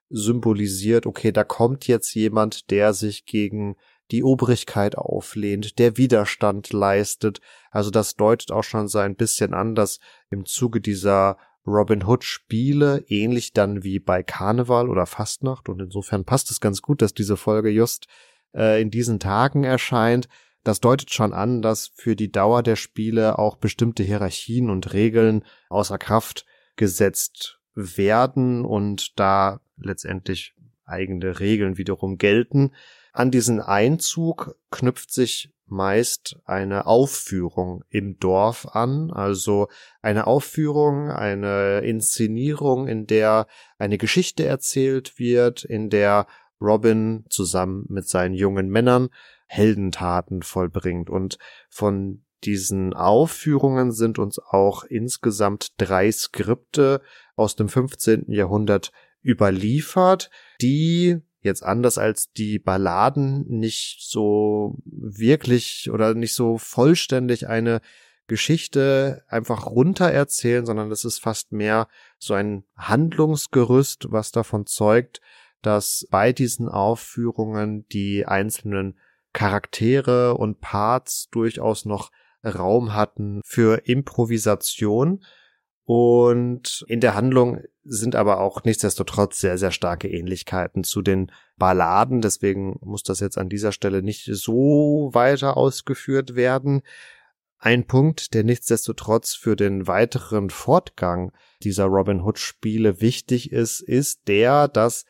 Speaker 1: symbolisiert, okay, da kommt jetzt jemand, der sich gegen die Obrigkeit auflehnt, der Widerstand leistet. Also das deutet auch schon so ein bisschen an, dass im Zuge dieser Robin Hood Spiele, ähnlich dann wie bei Karneval oder Fastnacht, und insofern passt es ganz gut, dass diese Folge just äh, in diesen Tagen erscheint, das deutet schon an, dass für die Dauer der Spiele auch bestimmte Hierarchien und Regeln außer Kraft gesetzt werden und da letztendlich eigene Regeln wiederum gelten. An diesen Einzug knüpft sich meist eine Aufführung im Dorf an, also eine Aufführung, eine Inszenierung, in der eine Geschichte erzählt wird, in der Robin zusammen mit seinen jungen Männern Heldentaten vollbringt. Und von diesen Aufführungen sind uns auch insgesamt drei Skripte aus dem 15. Jahrhundert überliefert, die jetzt anders als die Balladen nicht so wirklich oder nicht so vollständig eine Geschichte einfach runter erzählen, sondern das ist fast mehr so ein Handlungsgerüst, was davon zeugt, dass bei diesen Aufführungen die einzelnen Charaktere und Parts durchaus noch Raum hatten für Improvisation. Und in der Handlung sind aber auch nichtsdestotrotz sehr, sehr starke Ähnlichkeiten zu den Balladen. Deswegen muss das jetzt an dieser Stelle nicht so weiter ausgeführt werden. Ein Punkt, der nichtsdestotrotz für den weiteren Fortgang dieser Robin Hood Spiele wichtig ist, ist der, dass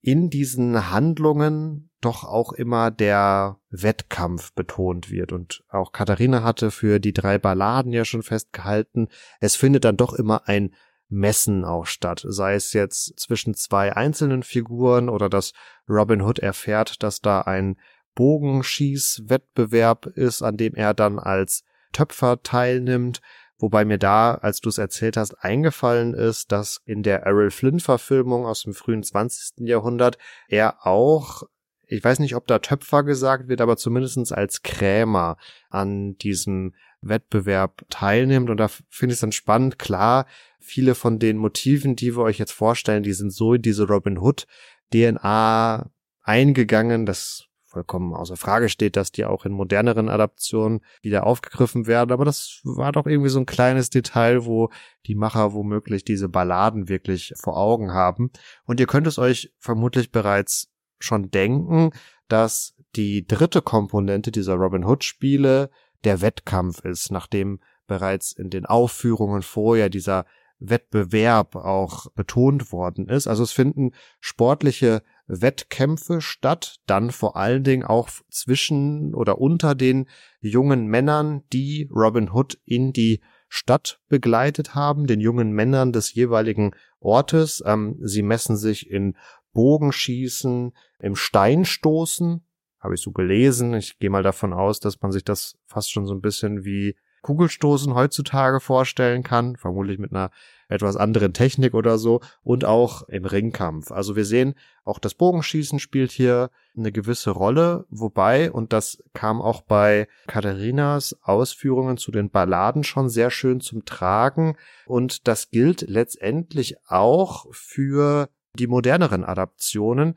Speaker 1: in diesen Handlungen doch auch immer der Wettkampf betont wird. Und auch Katharina hatte für die drei Balladen ja schon festgehalten, es findet dann doch immer ein Messen auch statt, sei es jetzt zwischen zwei einzelnen Figuren oder dass Robin Hood erfährt, dass da ein Bogenschießwettbewerb ist, an dem er dann als Töpfer teilnimmt, wobei mir da, als du es erzählt hast, eingefallen ist, dass in der Errol Flynn Verfilmung aus dem frühen 20. Jahrhundert er auch ich weiß nicht, ob da Töpfer gesagt wird, aber zumindestens als Krämer an diesem Wettbewerb teilnimmt. Und da finde ich es dann spannend. Klar, viele von den Motiven, die wir euch jetzt vorstellen, die sind so in diese Robin Hood DNA eingegangen, dass vollkommen außer Frage steht, dass die auch in moderneren Adaptionen wieder aufgegriffen werden. Aber das war doch irgendwie so ein kleines Detail, wo die Macher womöglich diese Balladen wirklich vor Augen haben. Und ihr könnt es euch vermutlich bereits schon denken, dass die dritte Komponente dieser Robin Hood Spiele der Wettkampf ist, nachdem bereits in den Aufführungen vorher dieser Wettbewerb auch betont worden ist. Also es finden sportliche Wettkämpfe statt, dann vor allen Dingen auch zwischen oder unter den jungen Männern, die Robin Hood in die Stadt begleitet haben, den jungen Männern des jeweiligen Ortes. Ähm, sie messen sich in Bogenschießen, im Steinstoßen, habe ich so gelesen. Ich gehe mal davon aus, dass man sich das fast schon so ein bisschen wie Kugelstoßen heutzutage vorstellen kann, vermutlich mit einer etwas anderen Technik oder so und auch im Ringkampf. Also wir sehen, auch das Bogenschießen spielt hier eine gewisse Rolle, wobei, und das kam auch bei Katharinas Ausführungen zu den Balladen schon sehr schön zum Tragen und das gilt letztendlich auch für die moderneren Adaptionen.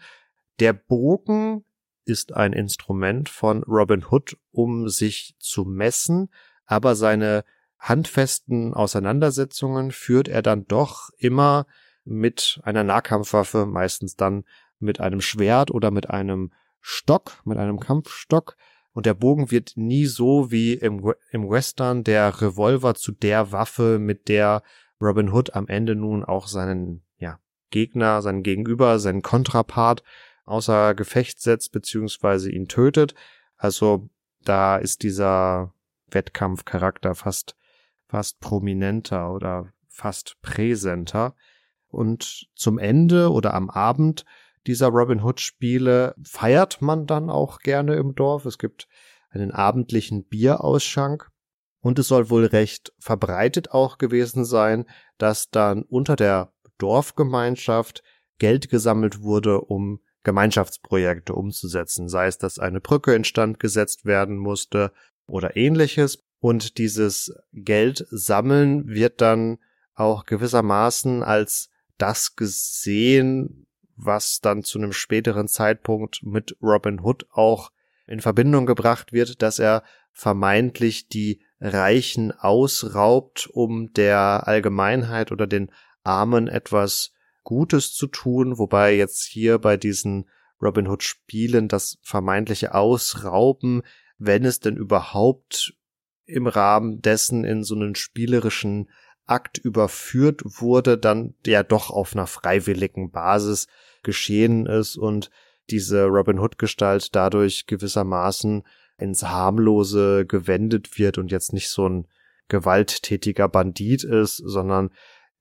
Speaker 1: Der Bogen ist ein Instrument von Robin Hood, um sich zu messen, aber seine handfesten Auseinandersetzungen führt er dann doch immer mit einer Nahkampfwaffe, meistens dann mit einem Schwert oder mit einem Stock, mit einem Kampfstock. Und der Bogen wird nie so wie im, im Western der Revolver zu der Waffe, mit der Robin Hood am Ende nun auch seinen ja, Gegner, seinen Gegenüber, seinen Kontrapart außer Gefecht setzt beziehungsweise ihn tötet. Also da ist dieser Wettkampfcharakter fast fast prominenter oder fast präsenter. Und zum Ende oder am Abend dieser Robin Hood Spiele feiert man dann auch gerne im Dorf. Es gibt einen abendlichen Bierausschank. Und es soll wohl recht verbreitet auch gewesen sein, dass dann unter der Dorfgemeinschaft Geld gesammelt wurde, um Gemeinschaftsprojekte umzusetzen, sei es, dass eine Brücke instand gesetzt werden musste oder ähnliches. Und dieses Geld sammeln wird dann auch gewissermaßen als das gesehen, was dann zu einem späteren Zeitpunkt mit Robin Hood auch in Verbindung gebracht wird, dass er vermeintlich die Reichen ausraubt, um der Allgemeinheit oder den Armen etwas Gutes zu tun, wobei jetzt hier bei diesen Robin Hood Spielen das vermeintliche Ausrauben, wenn es denn überhaupt im Rahmen dessen in so einen spielerischen Akt überführt wurde, dann ja doch auf einer freiwilligen Basis geschehen ist und diese Robin Hood Gestalt dadurch gewissermaßen ins harmlose gewendet wird und jetzt nicht so ein gewalttätiger Bandit ist, sondern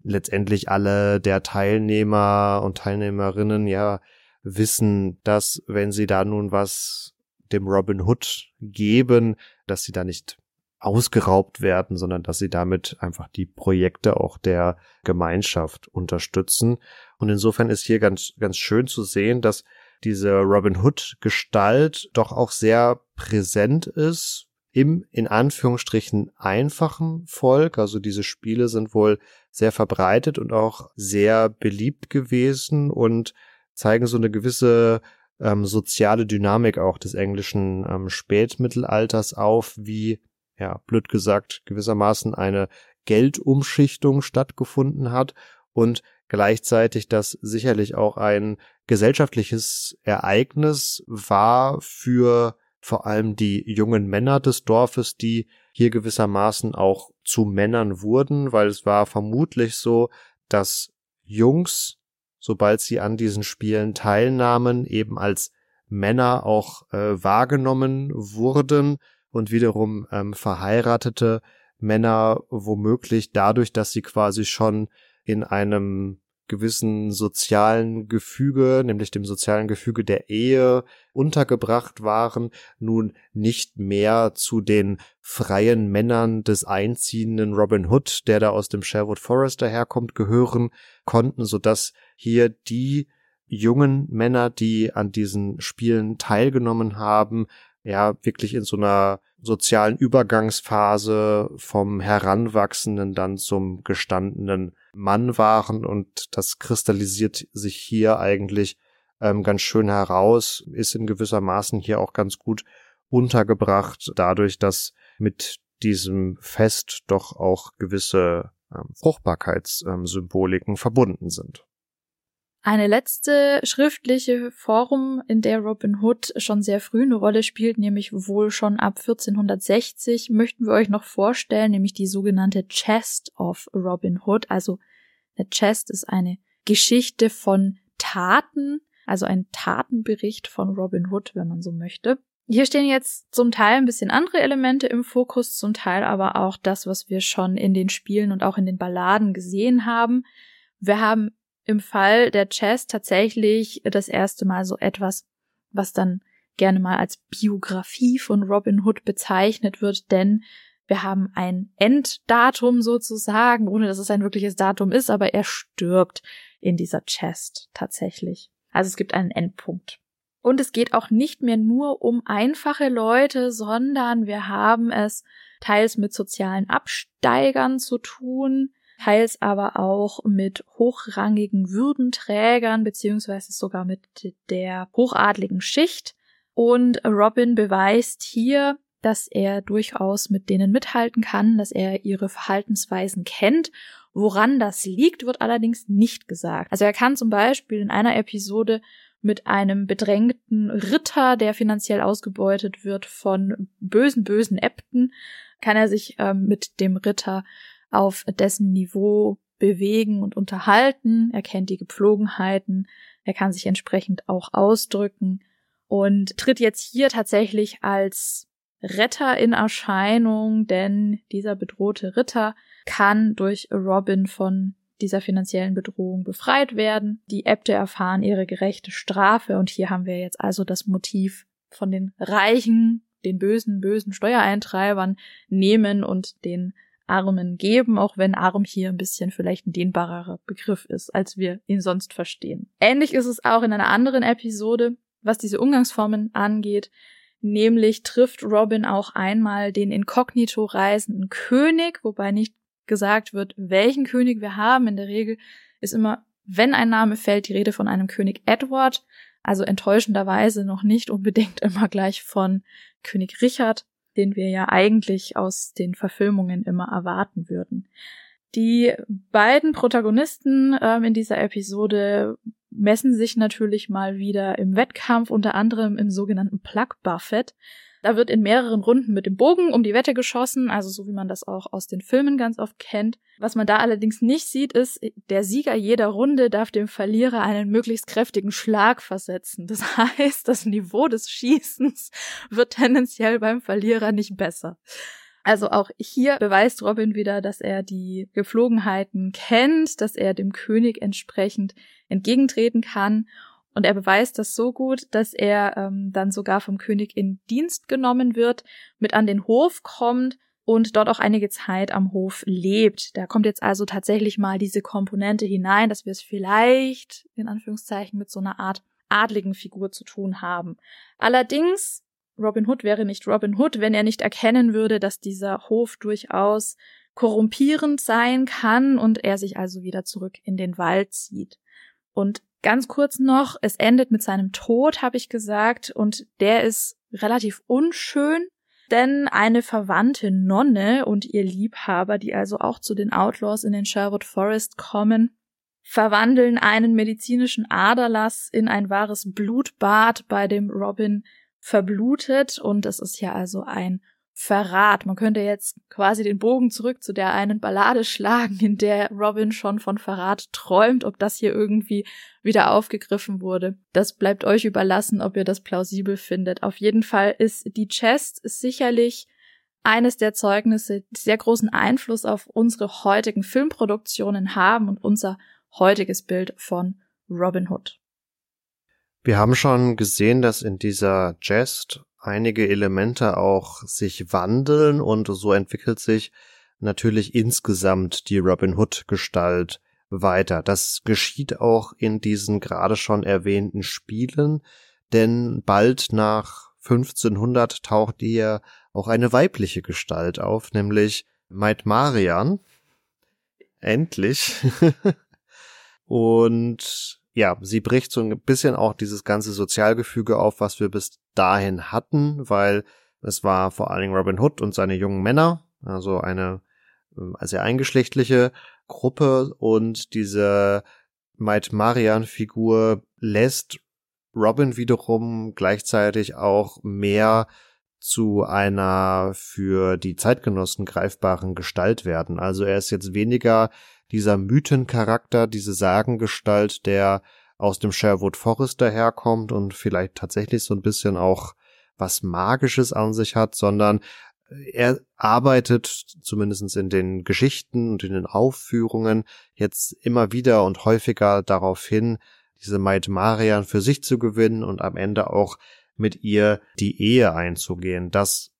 Speaker 1: letztendlich alle der Teilnehmer und Teilnehmerinnen ja wissen, dass wenn sie da nun was dem Robin Hood geben, dass sie da nicht ausgeraubt werden, sondern dass sie damit einfach die Projekte auch der Gemeinschaft unterstützen. Und insofern ist hier ganz, ganz schön zu sehen, dass diese Robin Hood Gestalt doch auch sehr präsent ist im in Anführungsstrichen einfachen Volk. Also diese Spiele sind wohl sehr verbreitet und auch sehr beliebt gewesen und zeigen so eine gewisse ähm, soziale Dynamik auch des englischen ähm, Spätmittelalters auf, wie, ja, blöd gesagt, gewissermaßen eine Geldumschichtung stattgefunden hat und gleichzeitig das sicherlich auch ein gesellschaftliches Ereignis war für vor allem die jungen Männer des Dorfes, die hier gewissermaßen auch zu Männern wurden, weil es war vermutlich so, dass Jungs sobald sie an diesen Spielen teilnahmen, eben als Männer auch äh, wahrgenommen wurden und wiederum ähm, verheiratete Männer womöglich dadurch, dass sie quasi schon in einem gewissen sozialen Gefüge, nämlich dem sozialen Gefüge der Ehe untergebracht waren, nun nicht mehr zu den freien Männern des einziehenden Robin Hood, der da aus dem Sherwood Forest daherkommt, gehören konnten, so dass hier die jungen Männer, die an diesen Spielen teilgenommen haben, ja, wirklich in so einer sozialen Übergangsphase vom Heranwachsenden dann zum gestandenen Mann waren und das kristallisiert sich hier eigentlich ähm, ganz schön heraus, ist in gewisser Maßen hier auch ganz gut untergebracht, dadurch, dass mit diesem Fest doch auch gewisse ähm, Fruchtbarkeitssymboliken ähm, verbunden sind.
Speaker 2: Eine letzte schriftliche Form, in der Robin Hood schon sehr früh eine Rolle spielt, nämlich wohl schon ab 1460, möchten wir euch noch vorstellen, nämlich die sogenannte Chest of Robin Hood. Also eine Chest ist eine Geschichte von Taten, also ein Tatenbericht von Robin Hood, wenn man so möchte. Hier stehen jetzt zum Teil ein bisschen andere Elemente im Fokus, zum Teil aber auch das, was wir schon in den Spielen und auch in den Balladen gesehen haben. Wir haben im Fall der Chess tatsächlich das erste Mal so etwas, was dann gerne mal als Biografie von Robin Hood bezeichnet wird, denn wir haben ein Enddatum sozusagen, ohne dass es ein wirkliches Datum ist, aber er stirbt in dieser Chest tatsächlich. Also es gibt einen Endpunkt. Und es geht auch nicht mehr nur um einfache Leute, sondern wir haben es teils mit sozialen Absteigern zu tun, teils aber auch mit hochrangigen Würdenträgern beziehungsweise sogar mit der hochadligen Schicht. Und Robin beweist hier, dass er durchaus mit denen mithalten kann, dass er ihre Verhaltensweisen kennt. Woran das liegt, wird allerdings nicht gesagt. Also er kann zum Beispiel in einer Episode mit einem bedrängten Ritter, der finanziell ausgebeutet wird von bösen, bösen Äbten, kann er sich ähm, mit dem Ritter auf dessen Niveau bewegen und unterhalten. Er kennt die Gepflogenheiten. Er kann sich entsprechend auch ausdrücken und tritt jetzt hier tatsächlich als Retter in Erscheinung, denn dieser bedrohte Ritter kann durch Robin von dieser finanziellen Bedrohung befreit werden. Die Äbte erfahren ihre gerechte Strafe und hier haben wir jetzt also das Motiv von den Reichen, den bösen, bösen Steuereintreibern nehmen und den Armen geben, auch wenn arm hier ein bisschen vielleicht ein dehnbarerer Begriff ist, als wir ihn sonst verstehen. Ähnlich ist es auch in einer anderen Episode, was diese Umgangsformen angeht. Nämlich trifft Robin auch einmal den inkognito reisenden König, wobei nicht gesagt wird, welchen König wir haben. In der Regel ist immer, wenn ein Name fällt, die Rede von einem König Edward, also enttäuschenderweise noch nicht unbedingt immer gleich von König Richard den wir ja eigentlich aus den Verfilmungen immer erwarten würden. Die beiden Protagonisten ähm, in dieser Episode messen sich natürlich mal wieder im Wettkampf, unter anderem im sogenannten Plug Buffet. Da wird in mehreren Runden mit dem Bogen um die Wette geschossen, also so wie man das auch aus den Filmen ganz oft kennt. Was man da allerdings nicht sieht, ist, der Sieger jeder Runde darf dem Verlierer einen möglichst kräftigen Schlag versetzen. Das heißt, das Niveau des Schießens wird tendenziell beim Verlierer nicht besser. Also auch hier beweist Robin wieder, dass er die Gepflogenheiten kennt, dass er dem König entsprechend entgegentreten kann und er beweist das so gut, dass er ähm, dann sogar vom König in Dienst genommen wird, mit an den Hof kommt und dort auch einige Zeit am Hof lebt. Da kommt jetzt also tatsächlich mal diese Komponente hinein, dass wir es vielleicht in Anführungszeichen mit so einer Art adligen Figur zu tun haben. Allerdings, Robin Hood wäre nicht Robin Hood, wenn er nicht erkennen würde, dass dieser Hof durchaus korrumpierend sein kann und er sich also wieder zurück in den Wald zieht. Und Ganz kurz noch, es endet mit seinem Tod, habe ich gesagt, und der ist relativ unschön, denn eine verwandte Nonne und ihr Liebhaber, die also auch zu den Outlaws in den Sherwood Forest kommen, verwandeln einen medizinischen Aderlass in ein wahres Blutbad, bei dem Robin verblutet, und es ist ja also ein Verrat. Man könnte jetzt quasi den Bogen zurück zu der einen Ballade schlagen, in der Robin schon von Verrat träumt, ob das hier irgendwie wieder aufgegriffen wurde. Das bleibt euch überlassen, ob ihr das plausibel findet. Auf jeden Fall ist die Chest sicherlich eines der Zeugnisse, die sehr großen Einfluss auf unsere heutigen Filmproduktionen haben und unser heutiges Bild von Robin Hood.
Speaker 1: Wir haben schon gesehen, dass in dieser Jest einige Elemente auch sich wandeln und so entwickelt sich natürlich insgesamt die Robin Hood Gestalt weiter. Das geschieht auch in diesen gerade schon erwähnten Spielen, denn bald nach 1500 taucht hier auch eine weibliche Gestalt auf, nämlich Maid Marian. Endlich. und ja, sie bricht so ein bisschen auch dieses ganze Sozialgefüge auf, was wir bis dahin hatten, weil es war vor allen Dingen Robin Hood und seine jungen Männer, also eine ähm, sehr eingeschlechtliche Gruppe und diese Maid Marian Figur lässt Robin wiederum gleichzeitig auch mehr zu einer für die Zeitgenossen greifbaren Gestalt werden. Also er ist jetzt weniger dieser Mythencharakter, diese Sagengestalt, der aus dem Sherwood Forest daherkommt und vielleicht tatsächlich so ein bisschen auch was Magisches an sich hat, sondern er arbeitet zumindest in den Geschichten und in den Aufführungen jetzt immer wieder und häufiger darauf hin, diese Maid Marian für sich zu gewinnen und am Ende auch mit ihr die Ehe einzugehen. Das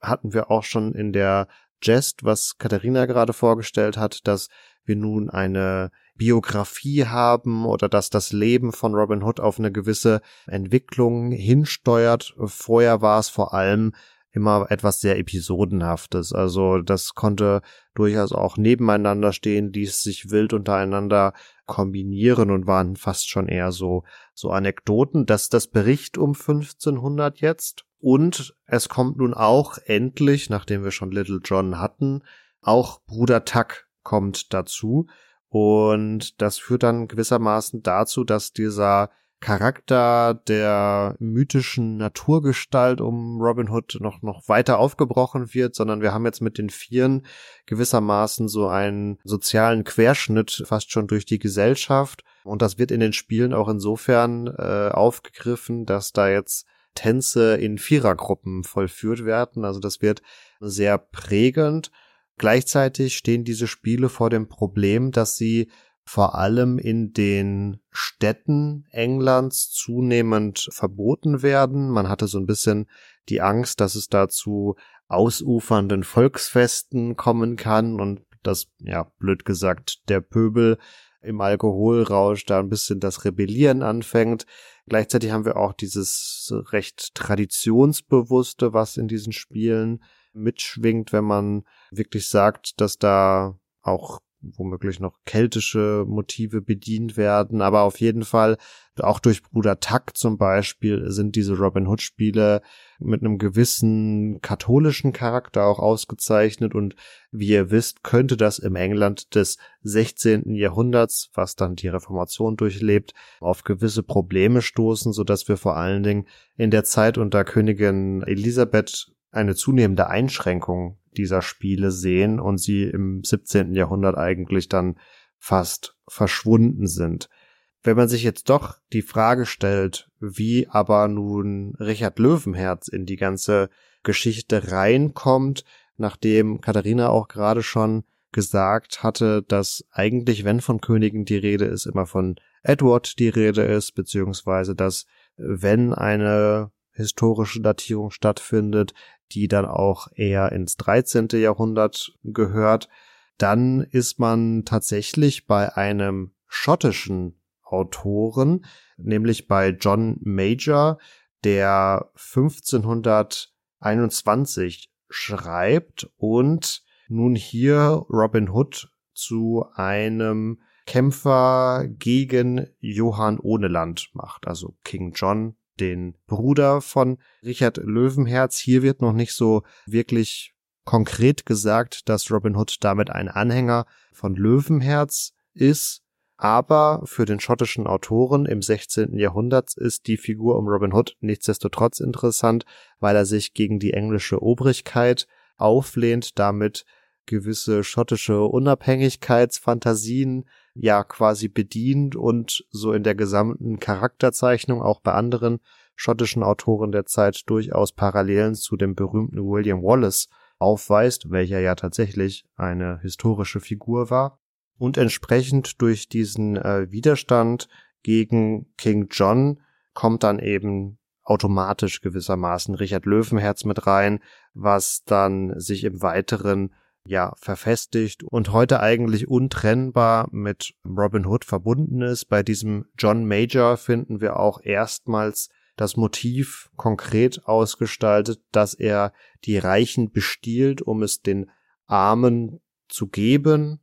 Speaker 1: hatten wir auch schon in der Jest, was Katharina gerade vorgestellt hat, dass wir nun eine Biografie haben oder dass das Leben von Robin Hood auf eine gewisse Entwicklung hinsteuert. Vorher war es vor allem immer etwas sehr Episodenhaftes. Also das konnte durchaus auch nebeneinander stehen, die sich wild untereinander kombinieren und waren fast schon eher so, so Anekdoten. Das das Bericht um 1500 jetzt. Und es kommt nun auch endlich, nachdem wir schon Little John hatten, auch Bruder Tuck kommt dazu. Und das führt dann gewissermaßen dazu, dass dieser Charakter der mythischen Naturgestalt um Robin Hood noch, noch weiter aufgebrochen wird, sondern wir haben jetzt mit den Vieren gewissermaßen so einen sozialen Querschnitt fast schon durch die Gesellschaft. Und das wird in den Spielen auch insofern äh, aufgegriffen, dass da jetzt Tänze in Vierergruppen vollführt werden. Also das wird sehr prägend. Gleichzeitig stehen diese Spiele vor dem Problem, dass sie vor allem in den Städten Englands zunehmend verboten werden. Man hatte so ein bisschen die Angst, dass es dazu ausufernden Volksfesten kommen kann und dass, ja, blöd gesagt, der Pöbel im Alkoholrausch da ein bisschen das Rebellieren anfängt. Gleichzeitig haben wir auch dieses recht traditionsbewusste, was in diesen Spielen mitschwingt, wenn man wirklich sagt, dass da auch womöglich noch keltische Motive bedient werden, aber auf jeden Fall auch durch Bruder Tuck zum Beispiel sind diese Robin Hood Spiele mit einem gewissen katholischen Charakter auch ausgezeichnet und wie ihr wisst, könnte das im England des 16. Jahrhunderts, was dann die Reformation durchlebt, auf gewisse Probleme stoßen, so dass wir vor allen Dingen in der Zeit unter Königin Elisabeth eine zunehmende Einschränkung dieser Spiele sehen und sie im 17. Jahrhundert eigentlich dann fast verschwunden sind. Wenn man sich jetzt doch die Frage stellt, wie aber nun Richard Löwenherz in die ganze Geschichte reinkommt, nachdem Katharina auch gerade schon gesagt hatte, dass eigentlich, wenn von Königen die Rede ist, immer von Edward die Rede ist, beziehungsweise dass wenn eine historische Datierung stattfindet, die dann auch eher ins 13. Jahrhundert gehört, dann ist man tatsächlich bei einem schottischen Autoren, nämlich bei John Major, der 1521 schreibt und nun hier Robin Hood zu einem Kämpfer gegen Johann Ohneland macht, also King John den Bruder von Richard Löwenherz. Hier wird noch nicht so wirklich konkret gesagt, dass Robin Hood damit ein Anhänger von Löwenherz ist. Aber für den schottischen Autoren im 16. Jahrhundert ist die Figur um Robin Hood nichtsdestotrotz interessant, weil er sich gegen die englische Obrigkeit auflehnt, damit gewisse schottische Unabhängigkeitsfantasien ja quasi bedient und so in der gesamten Charakterzeichnung auch bei anderen schottischen Autoren der Zeit durchaus Parallelen zu dem berühmten William Wallace aufweist, welcher ja tatsächlich eine historische Figur war. Und entsprechend durch diesen äh, Widerstand gegen King John kommt dann eben automatisch gewissermaßen Richard Löwenherz mit rein, was dann sich im Weiteren ja verfestigt und heute eigentlich untrennbar mit Robin Hood verbunden ist. Bei diesem John Major finden wir auch erstmals das Motiv konkret ausgestaltet, dass er die Reichen bestiehlt, um es den Armen zu geben.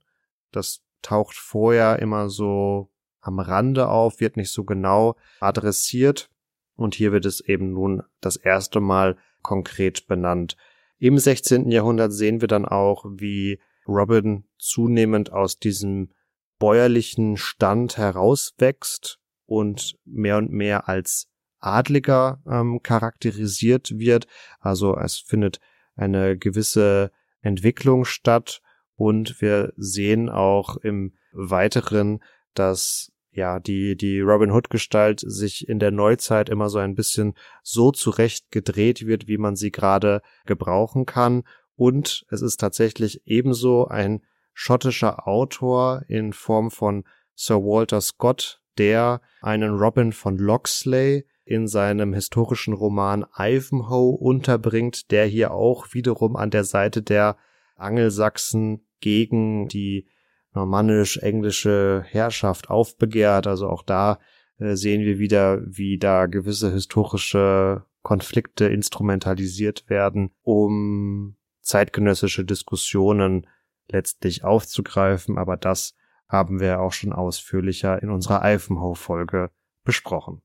Speaker 1: Das taucht vorher immer so am Rande auf, wird nicht so genau adressiert. Und hier wird es eben nun das erste Mal konkret benannt. Im 16. Jahrhundert sehen wir dann auch, wie Robin zunehmend aus diesem bäuerlichen Stand herauswächst und mehr und mehr als Adliger ähm, charakterisiert wird. Also es findet eine gewisse Entwicklung statt und wir sehen auch im Weiteren, dass ja, die, die Robin Hood Gestalt sich in der Neuzeit immer so ein bisschen so zurecht gedreht wird, wie man sie gerade gebrauchen kann. Und es ist tatsächlich ebenso ein schottischer Autor in Form von Sir Walter Scott, der einen Robin von Locksley in seinem historischen Roman Ivanhoe unterbringt, der hier auch wiederum an der Seite der Angelsachsen gegen die normannisch-englische Herrschaft aufbegehrt. Also auch da äh, sehen wir wieder, wie da gewisse historische Konflikte instrumentalisiert werden, um zeitgenössische Diskussionen letztlich aufzugreifen. Aber das haben wir auch schon ausführlicher in unserer Ivanhoe-Folge besprochen.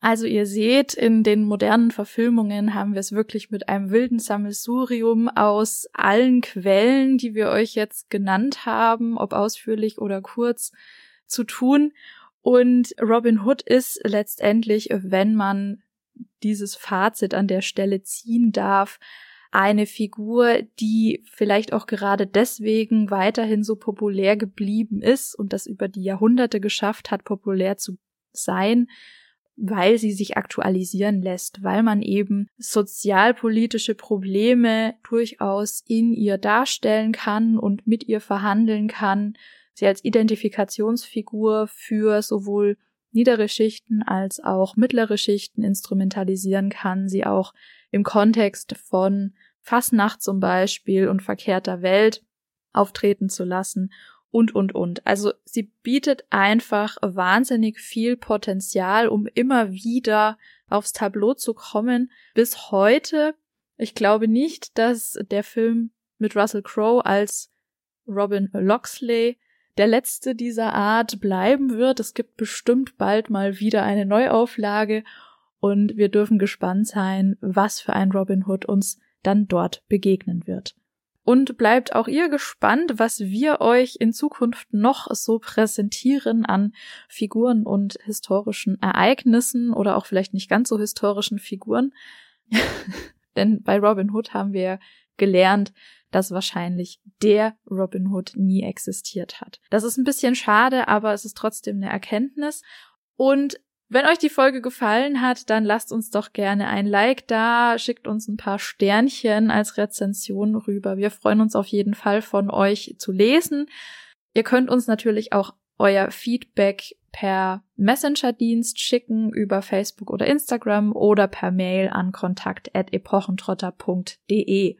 Speaker 2: Also ihr seht, in den modernen Verfilmungen haben wir es wirklich mit einem wilden Sammelsurium aus allen Quellen, die wir euch jetzt genannt haben, ob ausführlich oder kurz, zu tun. Und Robin Hood ist letztendlich, wenn man dieses Fazit an der Stelle ziehen darf, eine Figur, die vielleicht auch gerade deswegen weiterhin so populär geblieben ist und das über die Jahrhunderte geschafft hat, populär zu sein, weil sie sich aktualisieren lässt, weil man eben sozialpolitische Probleme durchaus in ihr darstellen kann und mit ihr verhandeln kann, sie als Identifikationsfigur für sowohl niedere Schichten als auch mittlere Schichten instrumentalisieren kann, sie auch im Kontext von Fasnacht zum Beispiel und verkehrter Welt auftreten zu lassen und, und, und. Also sie bietet einfach wahnsinnig viel Potenzial, um immer wieder aufs Tableau zu kommen. Bis heute, ich glaube nicht, dass der Film mit Russell Crowe als Robin Loxley der letzte dieser Art bleiben wird. Es gibt bestimmt bald mal wieder eine Neuauflage und wir dürfen gespannt sein, was für ein Robin Hood uns dann dort begegnen wird. Und bleibt auch ihr gespannt, was wir euch in Zukunft noch so präsentieren an Figuren und historischen Ereignissen oder auch vielleicht nicht ganz so historischen Figuren. Denn bei Robin Hood haben wir gelernt, dass wahrscheinlich der Robin Hood nie existiert hat. Das ist ein bisschen schade, aber es ist trotzdem eine Erkenntnis. Und wenn euch die Folge gefallen hat, dann lasst uns doch gerne ein Like da, schickt uns ein paar Sternchen als Rezension rüber. Wir freuen uns auf jeden Fall von euch zu lesen. Ihr könnt uns natürlich auch euer Feedback per Messenger-Dienst schicken über Facebook oder Instagram oder per Mail an kontakt.epochentrotter.de.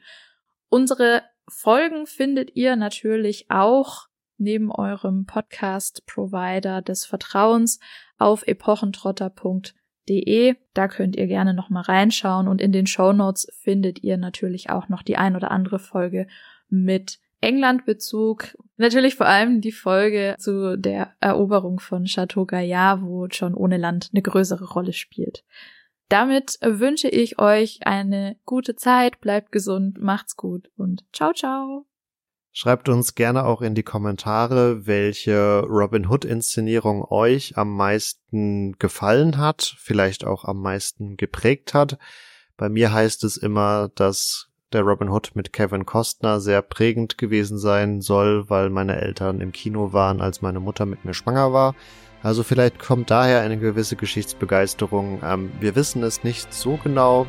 Speaker 2: Unsere Folgen findet ihr natürlich auch neben eurem Podcast-Provider des Vertrauens auf epochentrotter.de. Da könnt ihr gerne noch mal reinschauen und in den Show Notes findet ihr natürlich auch noch die ein oder andere Folge mit England-Bezug. Natürlich vor allem die Folge zu der Eroberung von Chateau Gaillard, wo John ohne Land eine größere Rolle spielt. Damit wünsche ich euch eine gute Zeit, bleibt gesund, macht's gut und ciao, ciao.
Speaker 1: Schreibt uns gerne auch in die Kommentare, welche Robin Hood Inszenierung euch am meisten gefallen hat, vielleicht auch am meisten geprägt hat. Bei mir heißt es immer, dass der Robin Hood mit Kevin Costner sehr prägend gewesen sein soll, weil meine Eltern im Kino waren, als meine Mutter mit mir schwanger war. Also vielleicht kommt daher eine gewisse Geschichtsbegeisterung. Ähm, wir wissen es nicht so genau,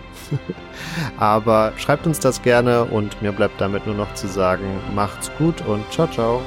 Speaker 1: aber schreibt uns das gerne und mir bleibt damit nur noch zu sagen, macht's gut und ciao ciao.